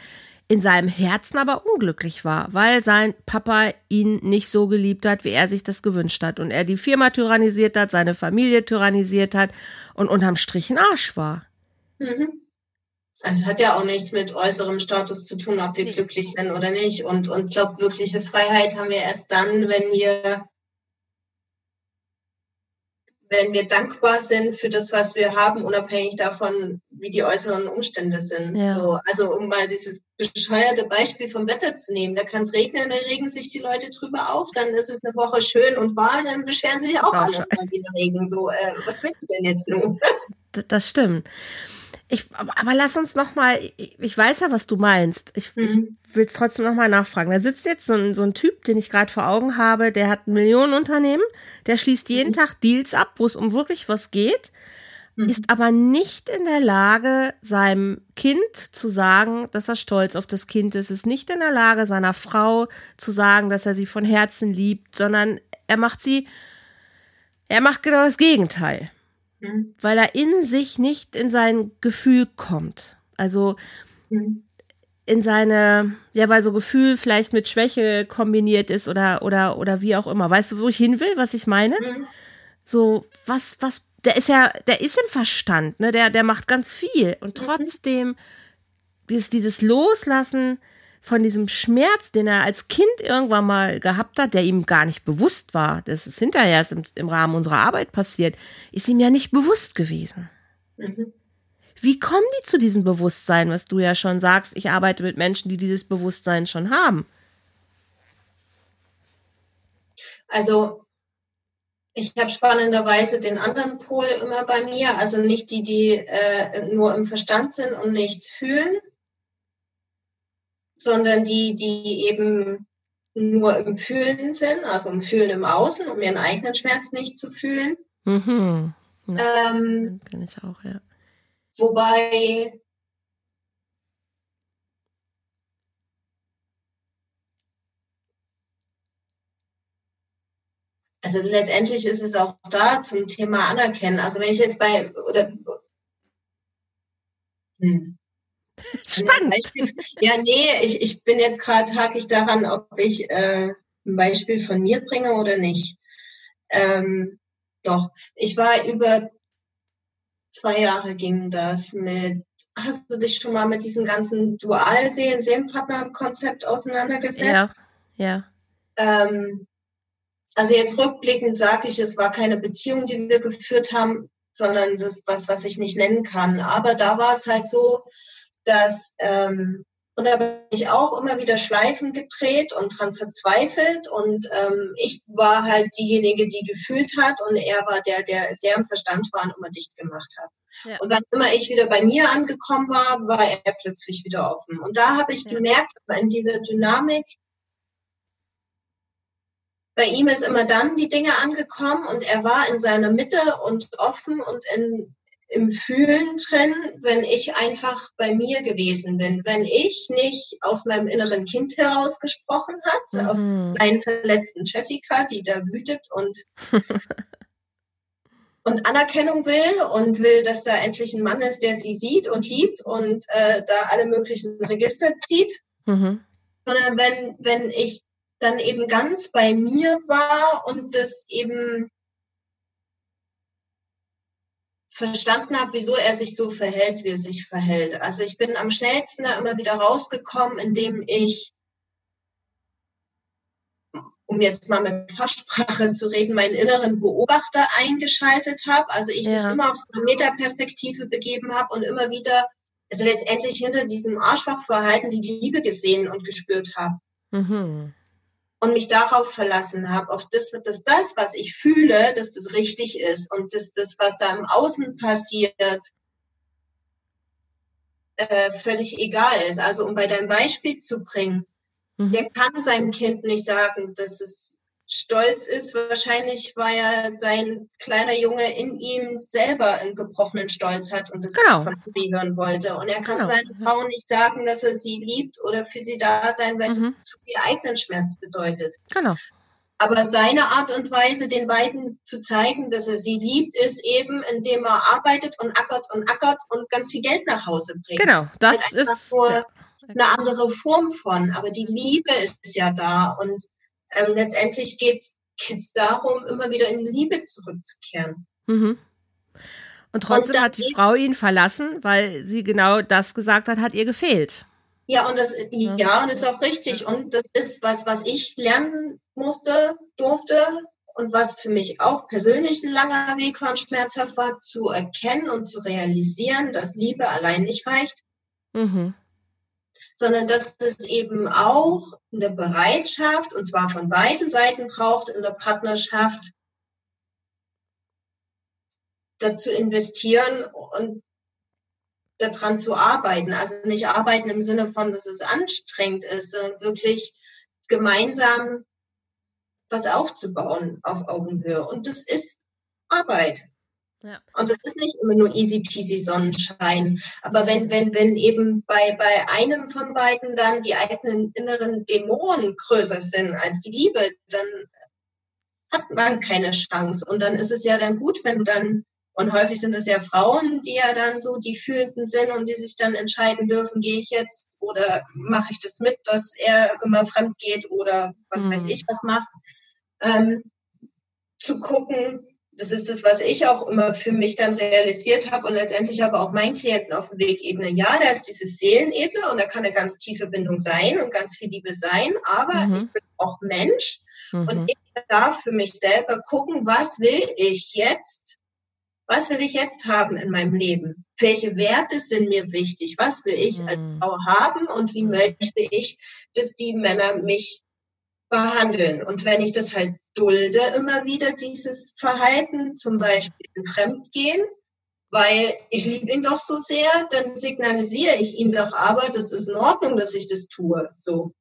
in seinem Herzen aber unglücklich war, weil sein Papa ihn nicht so geliebt hat, wie er sich das gewünscht hat. Und er die Firma tyrannisiert hat, seine Familie tyrannisiert hat und unterm Strich ein Arsch war. Mhm. Also es hat ja auch nichts mit äußerem Status zu tun, ob wir nee. glücklich sind oder nicht. Und, und glaube, wirkliche Freiheit haben wir erst dann, wenn wir, wenn wir dankbar sind für das, was wir haben, unabhängig davon, wie die äußeren Umstände sind. Ja. So, also um mal dieses bescheuerte Beispiel vom Wetter zu nehmen, da kann es regnen, da regen sich die Leute drüber auf, dann ist es eine Woche schön und warm, dann beschweren sich auch alle, wenn wieder Regen. So, äh, was will ich denn jetzt nun? Das stimmt. Ich, aber lass uns noch mal, ich, ich weiß ja, was du meinst. Ich, mhm. ich will es trotzdem noch mal nachfragen. Da sitzt jetzt so ein, so ein Typ, den ich gerade vor Augen habe, der hat ein Millionenunternehmen, der schließt jeden mhm. Tag Deals ab, wo es um wirklich was geht, mhm. ist aber nicht in der Lage, seinem Kind zu sagen, dass er stolz auf das Kind ist, ist nicht in der Lage, seiner Frau zu sagen, dass er sie von Herzen liebt, sondern er macht sie, er macht genau das Gegenteil. Mhm. Weil er in sich nicht in sein Gefühl kommt. Also mhm. in seine, ja, weil so Gefühl vielleicht mit Schwäche kombiniert ist oder, oder, oder wie auch immer. Weißt du, wo ich hin will, was ich meine? Mhm. So, was, was, der ist ja, der ist im Verstand, ne? Der, der macht ganz viel. Und mhm. trotzdem, dieses, dieses Loslassen von diesem Schmerz, den er als Kind irgendwann mal gehabt hat, der ihm gar nicht bewusst war, das ist hinterher erst im, im Rahmen unserer Arbeit passiert, ist ihm ja nicht bewusst gewesen. Mhm. Wie kommen die zu diesem Bewusstsein, was du ja schon sagst, ich arbeite mit Menschen, die dieses Bewusstsein schon haben? Also ich habe spannenderweise den anderen Pol immer bei mir, also nicht die, die äh, nur im Verstand sind und nichts fühlen, sondern die, die eben nur im Fühlen sind, also im Fühlen im Außen, um ihren eigenen Schmerz nicht zu fühlen. Mhm. Ja, ähm, kann ich auch, ja. Wobei also letztendlich ist es auch da zum Thema Anerkennen. Also wenn ich jetzt bei oder hm. Spannend. Ja, nee, ich, ich bin jetzt gerade ich daran, ob ich äh, ein Beispiel von mir bringe oder nicht. Ähm, doch, ich war über zwei Jahre ging das mit, hast du dich schon mal mit diesem ganzen Dualseelen-Seelenpartner-Konzept auseinandergesetzt? Ja, ja. Ähm, also jetzt rückblickend sage ich, es war keine Beziehung, die wir geführt haben, sondern das was, was ich nicht nennen kann. Aber da war es halt so, dass ähm, und da bin ich auch immer wieder Schleifen gedreht und dran verzweifelt. Und ähm, ich war halt diejenige, die gefühlt hat und er war der, der sehr im Verstand war und immer dicht gemacht hat. Ja. Und wann immer ich wieder bei mir angekommen war, war er plötzlich wieder offen. Und da habe ich ja. gemerkt, in dieser Dynamik, bei ihm ist immer dann die Dinge angekommen und er war in seiner Mitte und offen und in, im Fühlen drin, wenn ich einfach bei mir gewesen bin. Wenn ich nicht aus meinem inneren Kind heraus gesprochen hat, mhm. aus kleinen verletzten Jessica, die da wütet und, und Anerkennung will und will, dass da endlich ein Mann ist, der sie sieht und liebt und äh, da alle möglichen Register zieht. Mhm. Sondern wenn, wenn ich dann eben ganz bei mir war und das eben verstanden habe, wieso er sich so verhält, wie er sich verhält. Also ich bin am schnellsten da immer wieder rausgekommen, indem ich, um jetzt mal mit Fachsprache zu reden, meinen inneren Beobachter eingeschaltet habe. Also ich ja. mich immer auf so eine Metaperspektive begeben habe und immer wieder, also letztendlich hinter diesem Arschlochverhalten die Liebe gesehen und gespürt habe. Mhm und mich darauf verlassen habe, auf das, dass das, was ich fühle, dass das richtig ist und dass das, was da im Außen passiert, äh, völlig egal ist. Also um bei deinem Beispiel zu bringen, mhm. der kann seinem Kind nicht sagen, dass es stolz ist. Wahrscheinlich, weil er sein kleiner Junge in ihm selber einen gebrochenen Stolz hat und das genau. von Pippi hören wollte. Und er kann genau. seiner Frau nicht sagen, dass er sie liebt oder für sie da sein, weil mhm. das zu viel eigenen Schmerz bedeutet. Genau. Aber seine Art und Weise, den beiden zu zeigen, dass er sie liebt, ist eben, indem er arbeitet und ackert und ackert und ganz viel Geld nach Hause bringt. Genau, das ist eine andere Form von. Aber die Liebe ist ja da und ähm, letztendlich geht es darum, immer wieder in Liebe zurückzukehren. Mhm. Und trotzdem und hat die Frau ihn verlassen, weil sie genau das gesagt hat, hat ihr gefehlt. Ja, und das, ja, ja und das ist auch richtig. Und das ist was, was ich lernen musste, durfte und was für mich auch persönlich ein langer Weg war und schmerzhaft war, zu erkennen und zu realisieren, dass Liebe allein nicht reicht. Mhm sondern dass es eben auch eine Bereitschaft, und zwar von beiden Seiten braucht in der Partnerschaft, dazu investieren und daran zu arbeiten. Also nicht arbeiten im Sinne von, dass es anstrengend ist, sondern wirklich gemeinsam was aufzubauen auf Augenhöhe. Und das ist Arbeit. Ja. Und es ist nicht immer nur easy peasy Sonnenschein. Aber wenn, wenn, wenn eben bei, bei einem von beiden dann die eigenen inneren Dämonen größer sind als die Liebe, dann hat man keine Chance. Und dann ist es ja dann gut, wenn du dann Und häufig sind es ja Frauen, die ja dann so die Fühlenden sind und die sich dann entscheiden dürfen, gehe ich jetzt oder mache ich das mit, dass er immer fremd geht oder was mhm. weiß ich was macht. Ähm, zu gucken, das ist das, was ich auch immer für mich dann realisiert habe und letztendlich aber auch meinen Klienten auf dem Wegebene. Ja, da ist diese Seelenebene und da kann eine ganz tiefe Bindung sein und ganz viel Liebe sein, aber mhm. ich bin auch Mensch mhm. und ich darf für mich selber gucken, was will ich jetzt was will ich jetzt haben in meinem Leben? Welche Werte sind mir wichtig? Was will ich als mhm. Frau haben und wie möchte ich, dass die Männer mich behandeln? Und wenn ich das halt dulde, immer wieder dieses Verhalten, zum Beispiel Fremdgehen, weil ich liebe ihn doch so sehr, dann signalisiere ich ihn doch aber, das ist in Ordnung, dass ich das tue. So.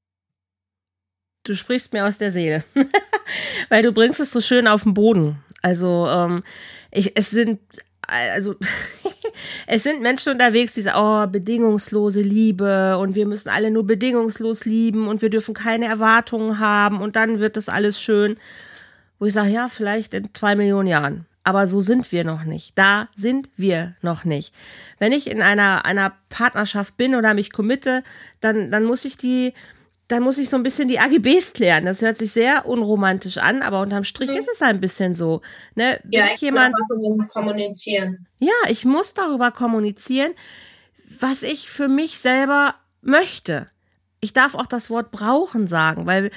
Du sprichst mir aus der Seele, weil du bringst es so schön auf den Boden. Also ähm, ich, es sind, also, es sind Menschen unterwegs, die sagen, oh, bedingungslose Liebe und wir müssen alle nur bedingungslos lieben und wir dürfen keine Erwartungen haben und dann wird das alles schön. Wo ich sage, ja, vielleicht in zwei Millionen Jahren. Aber so sind wir noch nicht. Da sind wir noch nicht. Wenn ich in einer, einer Partnerschaft bin oder mich committe, dann, dann muss ich die, dann muss ich so ein bisschen die AGBs klären. Das hört sich sehr unromantisch an, aber unterm Strich mhm. ist es ein bisschen so. Ne? Ja, ich jemand, kommunizieren. Ja, ich muss darüber kommunizieren, was ich für mich selber möchte. Ich darf auch das Wort brauchen sagen, weil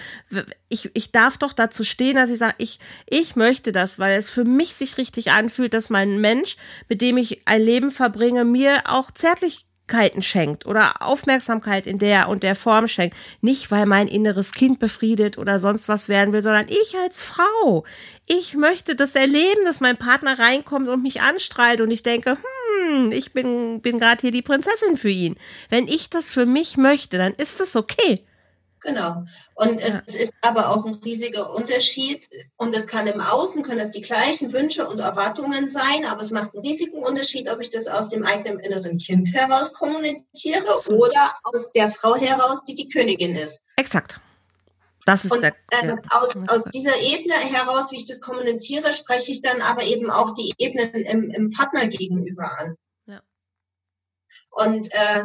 ich, ich darf doch dazu stehen, dass ich sage, ich, ich möchte das, weil es für mich sich richtig anfühlt, dass mein Mensch, mit dem ich ein Leben verbringe, mir auch zärtlich Möglichkeiten schenkt oder Aufmerksamkeit in der und der Form schenkt. Nicht, weil mein inneres Kind befriedet oder sonst was werden will, sondern ich als Frau. Ich möchte das erleben, dass mein Partner reinkommt und mich anstrahlt und ich denke, hm, ich bin, bin gerade hier die Prinzessin für ihn. Wenn ich das für mich möchte, dann ist das okay. Genau. Und ja. es ist aber auch ein riesiger Unterschied. Und es kann im Außen, können das die gleichen Wünsche und Erwartungen sein, aber es macht einen riesigen Unterschied, ob ich das aus dem eigenen inneren Kind heraus kommuniziere oder aus der Frau heraus, die die Königin ist. Exakt. Das ist und, der, äh, aus, aus dieser Ebene heraus, wie ich das kommuniziere, spreche ich dann aber eben auch die Ebenen im, im Partner gegenüber an. Ja. Und äh,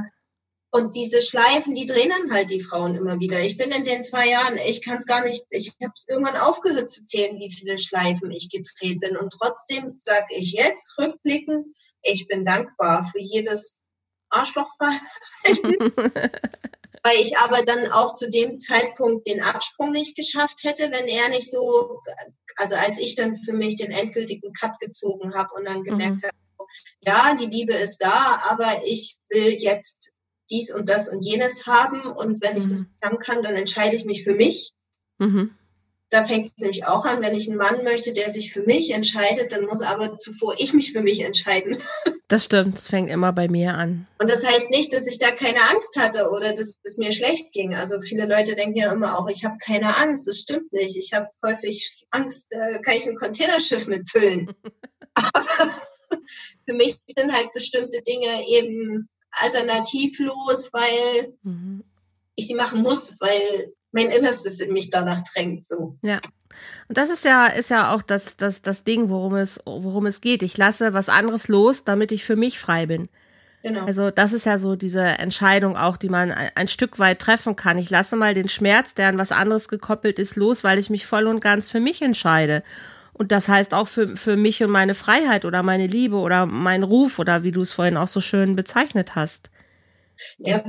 und diese Schleifen, die drehen dann halt die Frauen immer wieder. Ich bin in den zwei Jahren, ich kann es gar nicht, ich habe es irgendwann aufgehört zu zählen, wie viele Schleifen ich gedreht bin. Und trotzdem sage ich jetzt rückblickend, ich bin dankbar für jedes Arschlochverhalten. weil ich aber dann auch zu dem Zeitpunkt den Absprung nicht geschafft hätte, wenn er nicht so, also als ich dann für mich den endgültigen Cut gezogen habe und dann gemerkt mhm. habe, ja, die Liebe ist da, aber ich will jetzt dies und das und jenes haben und wenn mhm. ich das mhm. haben kann, dann entscheide ich mich für mich. Mhm. Da fängt es nämlich auch an, wenn ich einen Mann möchte, der sich für mich entscheidet, dann muss aber zuvor ich mich für mich entscheiden. Das stimmt, es fängt immer bei mir an. Und das heißt nicht, dass ich da keine Angst hatte oder dass es mir schlecht ging. Also viele Leute denken ja immer auch, ich habe keine Angst. Das stimmt nicht. Ich habe häufig Angst, da kann ich ein Containerschiff mitfüllen. aber für mich sind halt bestimmte Dinge eben alternativlos, weil mhm. ich sie machen muss, weil mein Innerstes in mich danach drängt. So. Ja. Und das ist ja, ist ja auch das, das, das Ding, worum es, worum es geht. Ich lasse was anderes los, damit ich für mich frei bin. Genau. Also das ist ja so diese Entscheidung auch, die man ein, ein, Stück weit treffen kann. Ich lasse mal den Schmerz, der an was anderes gekoppelt ist, los, weil ich mich voll und ganz für mich entscheide. Und das heißt auch für, für mich und meine Freiheit oder meine Liebe oder mein Ruf oder wie du es vorhin auch so schön bezeichnet hast. Ja,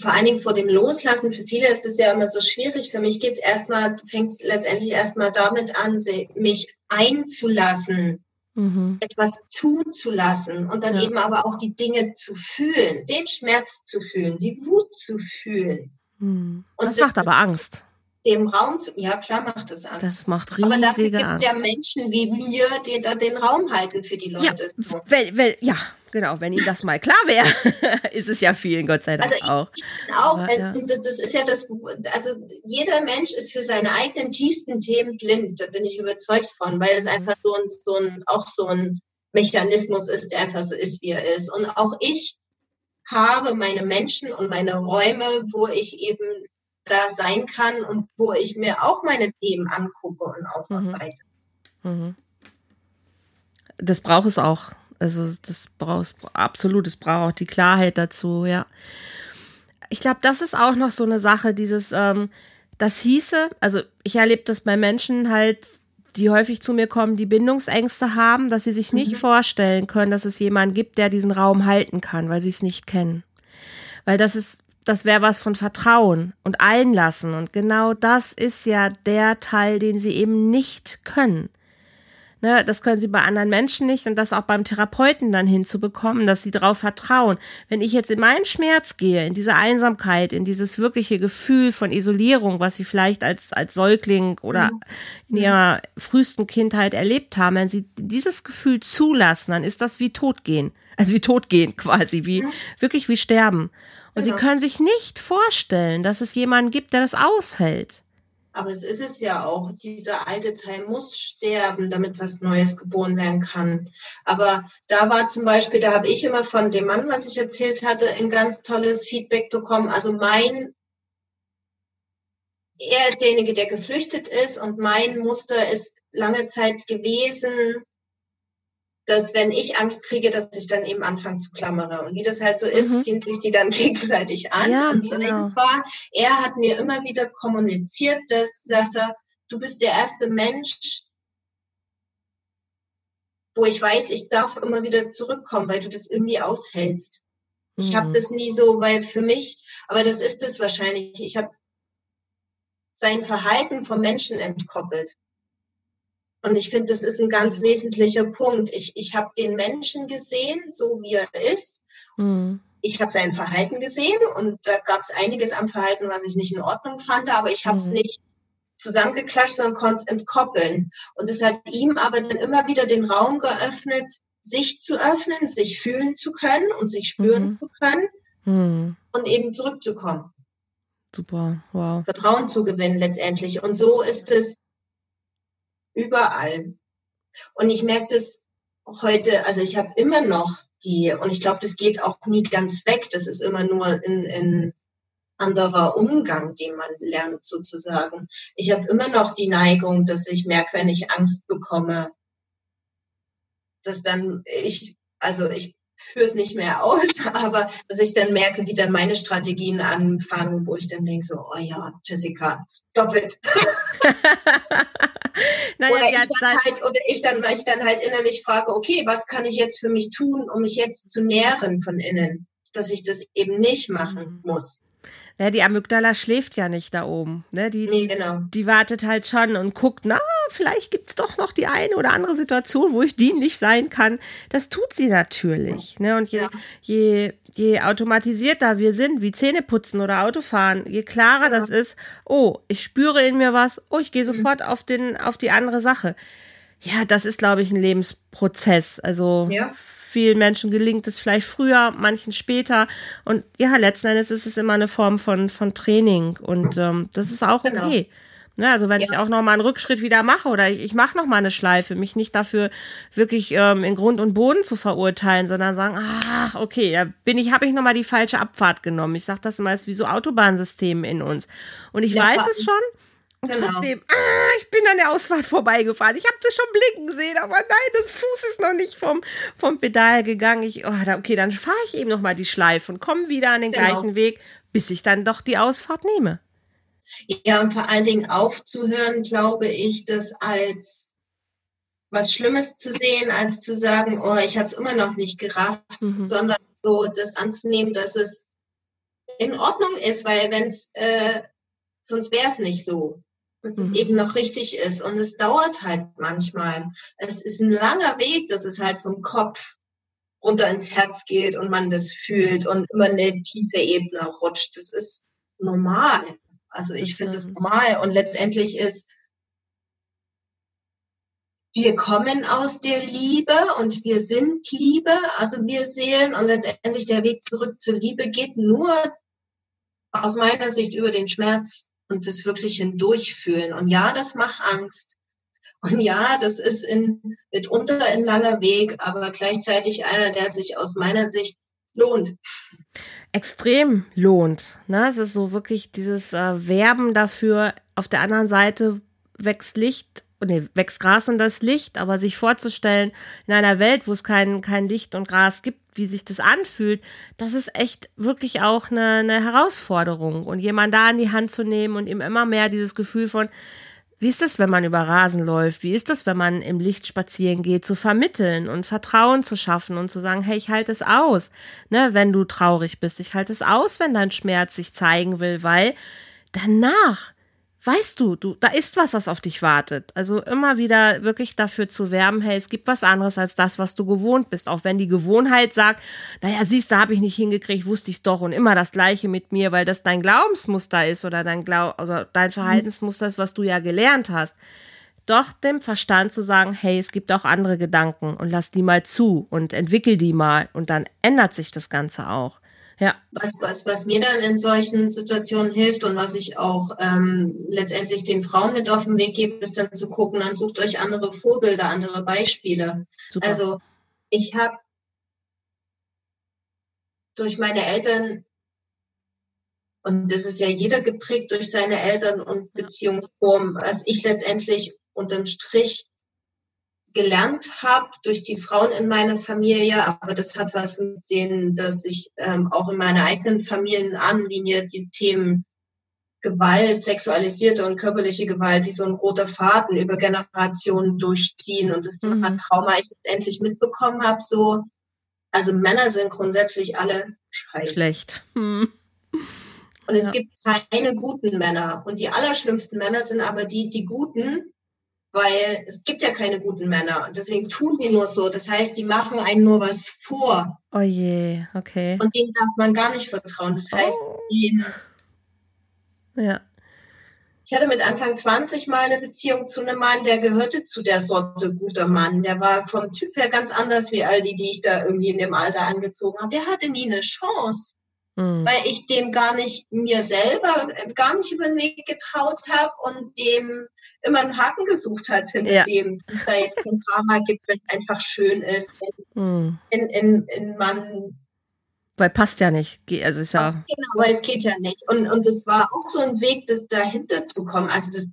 vor allen Dingen vor dem Loslassen. Für viele ist es ja immer so schwierig. Für mich geht es erstmal, fängt es letztendlich erstmal damit an, mich einzulassen, mhm. etwas zuzulassen und dann ja. eben aber auch die Dinge zu fühlen, den Schmerz zu fühlen, die Wut zu fühlen. Mhm. Das macht aber Angst dem Raum zu, ja klar macht das Angst. Das macht riesige Aber dafür gibt es ja Menschen wie mir, die da den Raum halten für die Leute. Ja, weil, weil, ja genau, wenn ihnen das mal klar wäre, ist es ja vielen, Gott sei Dank also auch. Auch, Aber, ja. das ist ja das, also jeder Mensch ist für seine eigenen tiefsten Themen blind, da bin ich überzeugt von, weil es einfach so ein, so ein, auch so ein Mechanismus ist, der einfach so ist, wie er ist. Und auch ich habe meine Menschen und meine Räume, wo ich eben da sein kann und wo ich mir auch meine Themen angucke und aufarbeite. Mhm. Mhm. Das braucht es auch. Also das brauchst absolut, es braucht auch die Klarheit dazu, ja. Ich glaube, das ist auch noch so eine Sache, dieses, ähm, das hieße, also ich erlebe das bei Menschen halt, die häufig zu mir kommen, die Bindungsängste haben, dass sie sich nicht mhm. vorstellen können, dass es jemanden gibt, der diesen Raum halten kann, weil sie es nicht kennen. Weil das ist, das wäre was von Vertrauen und Einlassen. Und genau das ist ja der Teil, den sie eben nicht können. Ne, das können sie bei anderen Menschen nicht und das auch beim Therapeuten dann hinzubekommen, dass sie darauf vertrauen. Wenn ich jetzt in meinen Schmerz gehe, in diese Einsamkeit, in dieses wirkliche Gefühl von Isolierung, was sie vielleicht als, als Säugling oder mhm. in ihrer frühesten Kindheit erlebt haben, wenn sie dieses Gefühl zulassen, dann ist das wie Todgehen. Also wie Todgehen quasi, wie, mhm. wirklich wie Sterben. Und genau. sie können sich nicht vorstellen, dass es jemanden gibt, der das aushält. Aber es ist es ja auch. Dieser alte Teil muss sterben, damit was Neues geboren werden kann. Aber da war zum Beispiel, da habe ich immer von dem Mann, was ich erzählt hatte, ein ganz tolles Feedback bekommen. Also mein, er ist derjenige, der geflüchtet ist und mein Muster ist lange Zeit gewesen, dass wenn ich Angst kriege, dass ich dann eben anfange zu klammere. Und wie das halt so ist, mhm. ziehen sich die dann gegenseitig an. Ja, und so genau. war, er hat mir immer wieder kommuniziert, dass, sagt er, du bist der erste Mensch, wo ich weiß, ich darf immer wieder zurückkommen, weil du das irgendwie aushältst. Mhm. Ich habe das nie so, weil für mich, aber das ist es wahrscheinlich. Ich habe sein Verhalten vom Menschen entkoppelt. Und ich finde, das ist ein ganz wesentlicher Punkt. Ich, ich habe den Menschen gesehen, so wie er ist. Mhm. Ich habe sein Verhalten gesehen und da gab es einiges am Verhalten, was ich nicht in Ordnung fand, aber ich habe es mhm. nicht zusammengeklatscht, sondern konnte es entkoppeln. Und es hat ihm aber dann immer wieder den Raum geöffnet, sich zu öffnen, sich fühlen zu können und sich spüren mhm. zu können mhm. und eben zurückzukommen. Super, wow. Vertrauen zu gewinnen letztendlich. Und so ist es überall. Und ich merke das heute, also ich habe immer noch die, und ich glaube, das geht auch nie ganz weg, das ist immer nur ein, ein anderer Umgang, den man lernt sozusagen. Ich habe immer noch die Neigung, dass ich merke, wenn ich Angst bekomme, dass dann ich, also ich führe es nicht mehr aus, aber dass ich dann merke, wie dann meine Strategien anfangen, wo ich dann denke so, oh ja, Jessica, stop it. naja, oder, ich dann halt, oder ich dann, weil ich dann halt innerlich frage, okay, was kann ich jetzt für mich tun, um mich jetzt zu nähren von innen, dass ich das eben nicht machen mhm. muss. Ja, die Amygdala schläft ja nicht da oben. Ne? Die, nee, genau. die wartet halt schon und guckt, na, vielleicht gibt's doch noch die eine oder andere Situation, wo ich dienlich sein kann. Das tut sie natürlich. Ne? Und je, ja. je, je automatisierter wir sind, wie Zähneputzen oder Autofahren, je klarer ja. das ist, oh, ich spüre in mir was, oh, ich gehe mhm. sofort mhm. auf, den, auf die andere Sache. Ja, das ist, glaube ich, ein Lebensprozess. Also ja vielen Menschen gelingt es vielleicht früher, manchen später. Und ja, letzten Endes ist es immer eine Form von, von Training. Und ähm, das ist auch genau. okay. Ne, also wenn ja. ich auch noch mal einen Rückschritt wieder mache oder ich, ich mache noch mal eine Schleife, mich nicht dafür wirklich ähm, in Grund und Boden zu verurteilen, sondern sagen, ach okay, da bin ich, habe ich noch mal die falsche Abfahrt genommen. Ich sage das immer, ist wie so Autobahnsystem in uns. Und ich ja, weiß es schon, und genau. trotzdem, ah, ich bin an der Ausfahrt vorbeigefahren. Ich habe das schon blicken gesehen, aber nein, das Fuß ist noch nicht vom, vom Pedal gegangen. Ich, oh, okay, dann fahre ich eben noch mal die Schleife und komme wieder an den genau. gleichen Weg, bis ich dann doch die Ausfahrt nehme. Ja, und vor allen Dingen aufzuhören, glaube ich, das als was Schlimmes zu sehen, als zu sagen, oh, ich habe es immer noch nicht gerafft, mhm. sondern so das anzunehmen, dass es in Ordnung ist, weil wenn es, äh, sonst wäre es nicht so dass es mhm. eben noch richtig ist. Und es dauert halt manchmal. Es ist ein langer Weg, dass es halt vom Kopf runter ins Herz geht und man das fühlt und immer eine tiefe Ebene rutscht. Das ist normal. Also ich finde das normal. Und letztendlich ist, wir kommen aus der Liebe und wir sind Liebe, also wir sehen und letztendlich der Weg zurück zur Liebe geht nur aus meiner Sicht über den Schmerz und das wirklich hindurchfühlen. Und ja, das macht Angst. Und ja, das ist in, mitunter ein langer Weg, aber gleichzeitig einer, der sich aus meiner Sicht lohnt. Extrem lohnt. Ne? Es ist so wirklich dieses äh, Werben dafür. Auf der anderen Seite wächst Licht, nee, wächst Gras und das Licht, aber sich vorzustellen, in einer Welt, wo es kein, kein Licht und Gras gibt, wie sich das anfühlt, das ist echt wirklich auch eine, eine Herausforderung. Und jemand da in die Hand zu nehmen und ihm immer mehr dieses Gefühl von, wie ist es, wenn man über Rasen läuft? Wie ist es, wenn man im Licht spazieren geht, zu vermitteln und Vertrauen zu schaffen und zu sagen, hey, ich halte es aus, ne, wenn du traurig bist. Ich halte es aus, wenn dein Schmerz sich zeigen will, weil danach weißt du, du, da ist was, was auf dich wartet. Also immer wieder wirklich dafür zu werben, hey, es gibt was anderes als das, was du gewohnt bist. Auch wenn die Gewohnheit sagt, naja, siehst du, habe ich nicht hingekriegt, wusste ich doch und immer das Gleiche mit mir, weil das dein Glaubensmuster ist oder dein Glaub, also dein Verhaltensmuster ist, was du ja gelernt hast. Doch dem Verstand zu sagen, hey, es gibt auch andere Gedanken und lass die mal zu und entwickel die mal und dann ändert sich das Ganze auch. Ja. Was, was, was mir dann in solchen Situationen hilft und was ich auch ähm, letztendlich den Frauen mit auf den Weg gebe, ist dann zu gucken, dann sucht euch andere Vorbilder, andere Beispiele. Super. Also ich habe durch meine Eltern, und das ist ja jeder geprägt durch seine Eltern und Beziehungsformen, als ich letztendlich unterm Strich gelernt habe durch die Frauen in meiner Familie, aber das hat was mit denen, dass ich ähm, auch in meiner eigenen Familienanlinie die Themen Gewalt, sexualisierte und körperliche Gewalt wie so ein roter Faden über Generationen durchziehen und das Thema mhm. Trauma ich endlich mitbekommen habe, so, also Männer sind grundsätzlich alle scheiße. Schlecht. Mhm. Und es ja. gibt keine guten Männer. Und die allerschlimmsten Männer sind aber die, die guten, weil es gibt ja keine guten Männer und deswegen tun die nur so. Das heißt, die machen einen nur was vor. Oh je, okay. Und denen darf man gar nicht vertrauen. Das heißt, oh. den, ja. Ich hatte mit Anfang 20 mal eine Beziehung zu einem Mann, der gehörte zu der Sorte guter Mann. Der war vom Typ her ganz anders wie all die, die ich da irgendwie in dem Alter angezogen habe. Der hatte nie eine Chance. Mhm. Weil ich dem gar nicht mir selber gar nicht über den Weg getraut habe und dem immer einen Haken gesucht hat hinter ja. dem, dass da jetzt kein Drama gibt, wenn es einfach schön ist, wenn, mhm. in, in, in man weil passt ja nicht. Also ist ja. Genau, weil es geht ja nicht. Und, und es war auch so ein Weg, das dahinter zu kommen. Also das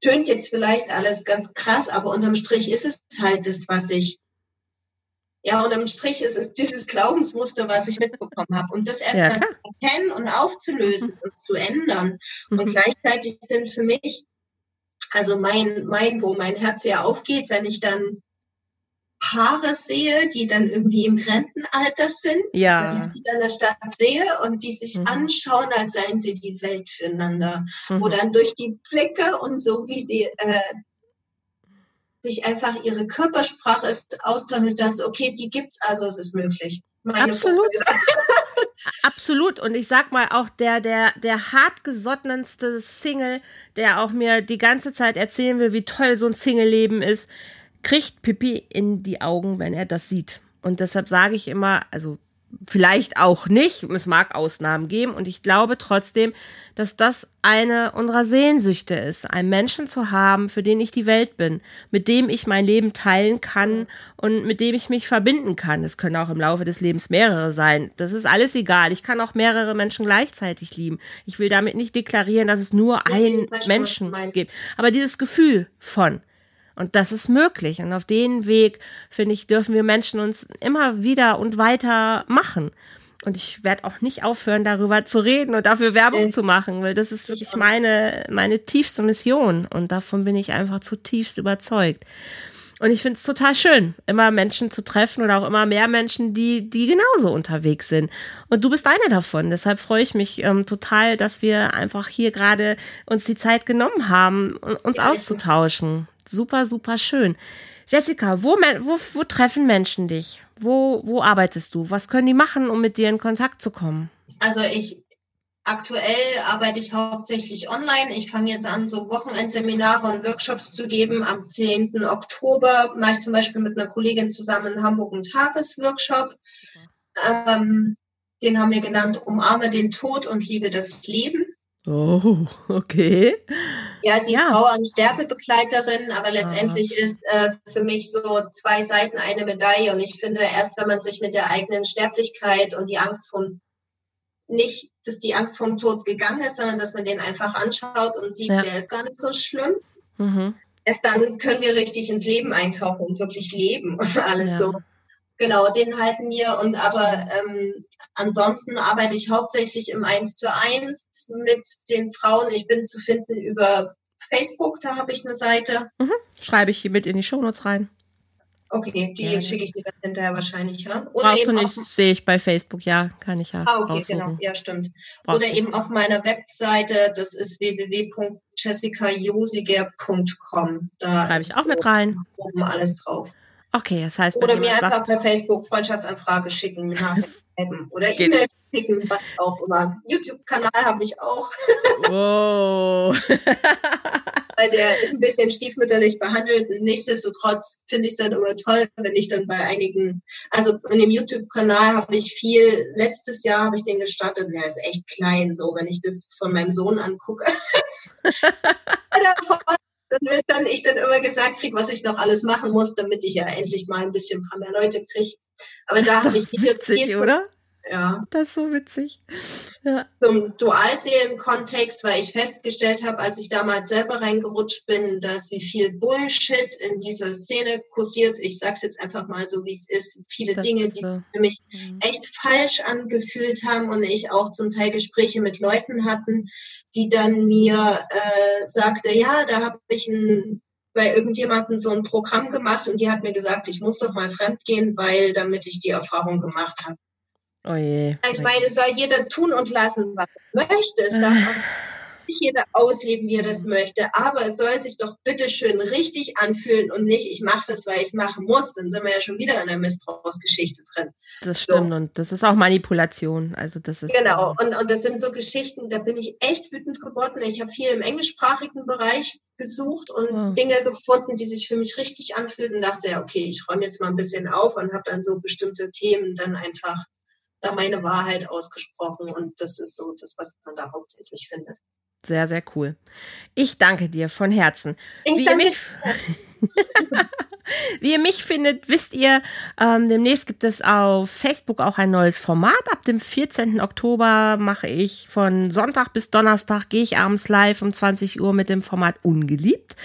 tönt jetzt vielleicht alles ganz krass, aber unterm Strich ist es halt das, was ich ja, unterm Strich ist es dieses Glaubensmuster, was ich mitbekommen habe. Und das erstmal ja, zu erkennen und aufzulösen mhm. und zu ändern. Mhm. Und gleichzeitig sind für mich, also mein, mein, wo mein Herz ja aufgeht, wenn ich dann Paare sehe, die dann irgendwie im Rentenalter sind, ja. wenn ich die dann in der Stadt sehe und die sich mhm. anschauen, als seien sie die Welt füreinander. Mhm. Wo dann durch die Blicke und so, wie sie äh, sich einfach ihre Körpersprache ist austauschen und dachte, okay, die gibt's also, es ist möglich. Meine Absolut. Absolut. Und ich sag mal auch der, der, der hartgesottenste Single, der auch mir die ganze Zeit erzählen will, wie toll so ein Single-Leben ist, kriegt Pippi in die Augen, wenn er das sieht. Und deshalb sage ich immer, also vielleicht auch nicht. Es mag Ausnahmen geben und ich glaube trotzdem, dass das eine unserer Sehnsüchte ist, einen Menschen zu haben, für den ich die Welt bin, mit dem ich mein Leben teilen kann und mit dem ich mich verbinden kann. Es können auch im Laufe des Lebens mehrere sein. Das ist alles egal. Ich kann auch mehrere Menschen gleichzeitig lieben. Ich will damit nicht deklarieren, dass es nur einen Menschen gibt. Aber dieses Gefühl von, und das ist möglich. Und auf den Weg, finde ich, dürfen wir Menschen uns immer wieder und weiter machen. Und ich werde auch nicht aufhören, darüber zu reden und dafür Werbung äh, zu machen, weil das ist wirklich meine, meine tiefste Mission. Und davon bin ich einfach zutiefst überzeugt. Und ich finde es total schön, immer Menschen zu treffen oder auch immer mehr Menschen, die, die genauso unterwegs sind. Und du bist einer davon. Deshalb freue ich mich ähm, total, dass wir einfach hier gerade uns die Zeit genommen haben, uns ja, auszutauschen super, super schön. Jessica, wo, wo, wo treffen Menschen dich? Wo, wo arbeitest du? Was können die machen, um mit dir in Kontakt zu kommen? Also ich aktuell arbeite ich hauptsächlich online. Ich fange jetzt an, so Wochenendseminare und Workshops zu geben. Am 10. Oktober mache ich zum Beispiel mit einer Kollegin zusammen in Hamburg einen Tagesworkshop. Ähm, den haben wir genannt Umarme den Tod und liebe das Leben. Oh, okay. Ja, sie ist ja. Trauer- und Sterbebegleiterin, aber letztendlich ah. ist äh, für mich so zwei Seiten eine Medaille. Und ich finde, erst wenn man sich mit der eigenen Sterblichkeit und die Angst vom, nicht, dass die Angst vom Tod gegangen ist, sondern dass man den einfach anschaut und sieht, ja. der ist gar nicht so schlimm. Mhm. erst dann können wir richtig ins Leben eintauchen und wirklich leben und alles ja. so. Genau, den halten wir. Und aber ähm, ansonsten arbeite ich hauptsächlich im Eins zu eins mit den Frauen. Ich bin zu finden über Facebook, da habe ich eine Seite. Mhm. Schreibe ich hier mit in die Shownotes rein. Okay, die ja, schicke ich dir dann hinterher wahrscheinlich, ja? Oder eben nicht, sehe ich bei Facebook, ja, kann ich ja. Ah, okay, aussuchen. genau, ja, stimmt. Brauchst Oder eben auf meiner Webseite, das ist www.jessicajosiger.com. Da Schreibe ich auch mit rein. Oben alles drauf. Okay, das heißt. Oder mir einfach per Facebook Freundschaftsanfrage schicken, oder E-Mail schicken, was auch immer. YouTube-Kanal habe ich auch. Wow. Weil der ist ein bisschen stiefmütterlich behandelt. Nichtsdestotrotz finde ich es dann immer toll, wenn ich dann bei einigen, also in dem YouTube-Kanal habe ich viel, letztes Jahr habe ich den gestartet, der ist echt klein, so, wenn ich das von meinem Sohn angucke. dann wird dann ich dann immer gesagt kriege, was ich noch alles machen muss, damit ich ja endlich mal ein bisschen ein paar mehr Leute kriege. Aber da habe ich Videos witzig, oder? Ja. Das ist so witzig. Ja. Zum Dualseelen-Kontext, weil ich festgestellt habe, als ich damals selber reingerutscht bin, dass wie viel Bullshit in dieser Szene kursiert. Ich sag's jetzt einfach mal so, wie es ist. Viele das Dinge, die so. für mich mhm. echt falsch angefühlt haben und ich auch zum Teil Gespräche mit Leuten hatten, die dann mir äh, sagte, ja, da habe ich ein bei irgendjemandem so ein Programm gemacht und die hat mir gesagt, ich muss doch mal fremd gehen, weil damit ich die Erfahrung gemacht habe. Oh je. Ich meine, soll jeder tun und lassen, was er möchte. Es darf nicht jeder ausleben, wie er das möchte. Aber es soll sich doch bitte schön richtig anfühlen und nicht, ich mache das, weil ich es machen muss. Dann sind wir ja schon wieder in der Missbrauchsgeschichte drin. Das stimmt. So. Und das ist auch Manipulation. Also das ist. Genau. Und, und das sind so Geschichten, da bin ich echt wütend geworden. Ich habe viel im englischsprachigen Bereich gesucht und oh. Dinge gefunden, die sich für mich richtig anfühlten und dachte, ja, okay, ich räume jetzt mal ein bisschen auf und habe dann so bestimmte Themen dann einfach da meine Wahrheit ausgesprochen und das ist so das, was man da hauptsächlich findet. Sehr, sehr cool. Ich danke dir von Herzen. Ich Wie danke ihr mich, Wie ihr mich findet, wisst ihr, ähm, demnächst gibt es auf Facebook auch ein neues Format. Ab dem 14. Oktober mache ich von Sonntag bis Donnerstag, gehe ich abends live um 20 Uhr mit dem Format Ungeliebt.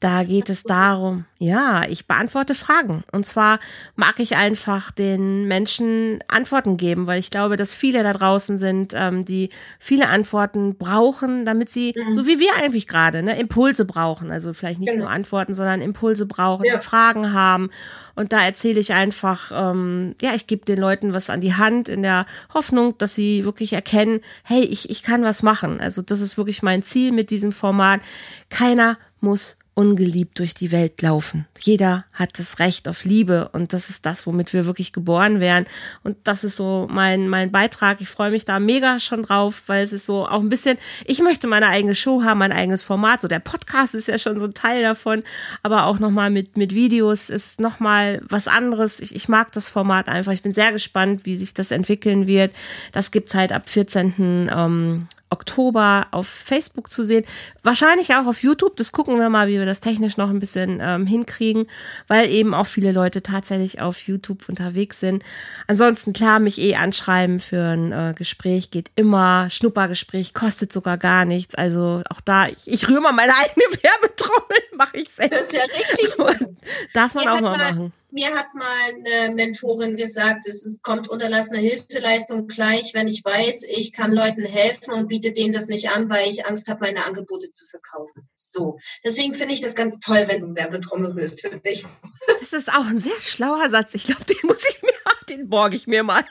Da geht es darum, ja, ich beantworte Fragen. Und zwar mag ich einfach den Menschen Antworten geben, weil ich glaube, dass viele da draußen sind, ähm, die viele Antworten brauchen, damit sie, mhm. so wie wir eigentlich gerade, ne, Impulse brauchen. Also vielleicht nicht genau. nur Antworten, sondern Impulse brauchen, ja. Fragen haben. Und da erzähle ich einfach, ähm, ja, ich gebe den Leuten was an die Hand in der Hoffnung, dass sie wirklich erkennen, hey, ich, ich kann was machen. Also das ist wirklich mein Ziel mit diesem Format. Keiner muss ungeliebt durch die Welt laufen. Jeder hat das Recht auf Liebe und das ist das, womit wir wirklich geboren werden. Und das ist so mein, mein Beitrag. Ich freue mich da mega schon drauf, weil es ist so auch ein bisschen, ich möchte meine eigene Show haben, mein eigenes Format. So der Podcast ist ja schon so ein Teil davon, aber auch nochmal mit, mit Videos ist nochmal was anderes. Ich, ich mag das Format einfach. Ich bin sehr gespannt, wie sich das entwickeln wird. Das gibt's halt ab 14. Oktober auf Facebook zu sehen. Wahrscheinlich auch auf YouTube. Das gucken wir mal, wie wir das technisch noch ein bisschen ähm, hinkriegen, weil eben auch viele Leute tatsächlich auf YouTube unterwegs sind. Ansonsten klar, mich eh anschreiben für ein äh, Gespräch geht immer. Schnuppergespräch kostet sogar gar nichts. Also auch da, ich, ich rühre mal meine eigene Werbetrommel, mache ich selbst. Das ist ja richtig. So. Darf man auch mal machen mir hat mal eine Mentorin gesagt, es kommt unterlassene Hilfeleistung gleich, wenn ich weiß, ich kann Leuten helfen und biete denen das nicht an, weil ich Angst habe, meine Angebote zu verkaufen. So. Deswegen finde ich das ganz toll, wenn du Werbetrommel wirst für dich. Das ist auch ein sehr schlauer Satz. Ich glaube, den muss ich mir, den borge ich mir mal.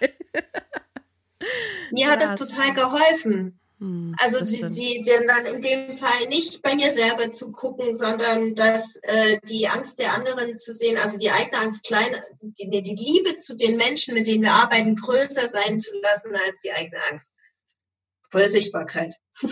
Mir ja, hat das total geholfen. Hm, also die, die, die, dann in dem Fall nicht bei mir selber zu gucken, sondern dass äh, die Angst der anderen zu sehen, also die eigene Angst klein, die, die Liebe zu den Menschen, mit denen wir arbeiten, größer sein zu lassen als die eigene Angst. Volle Sichtbarkeit.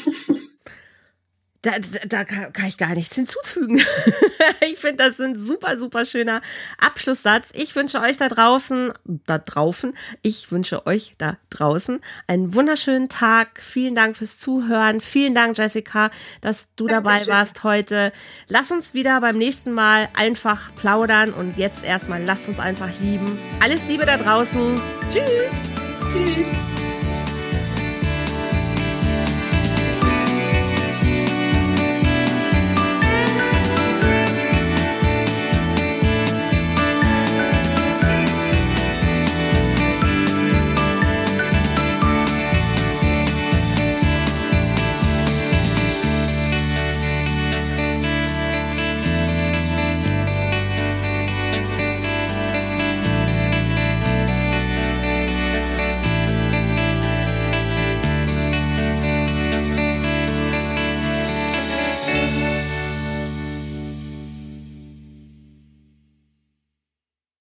Da, da, da kann ich gar nichts hinzufügen. ich finde, das ist ein super, super schöner Abschlusssatz. Ich wünsche euch da draußen, da draußen, ich wünsche euch da draußen einen wunderschönen Tag. Vielen Dank fürs Zuhören. Vielen Dank, Jessica, dass du dabei warst heute. Lass uns wieder beim nächsten Mal einfach plaudern und jetzt erstmal lasst uns einfach lieben. Alles Liebe da draußen. Tschüss. Tschüss.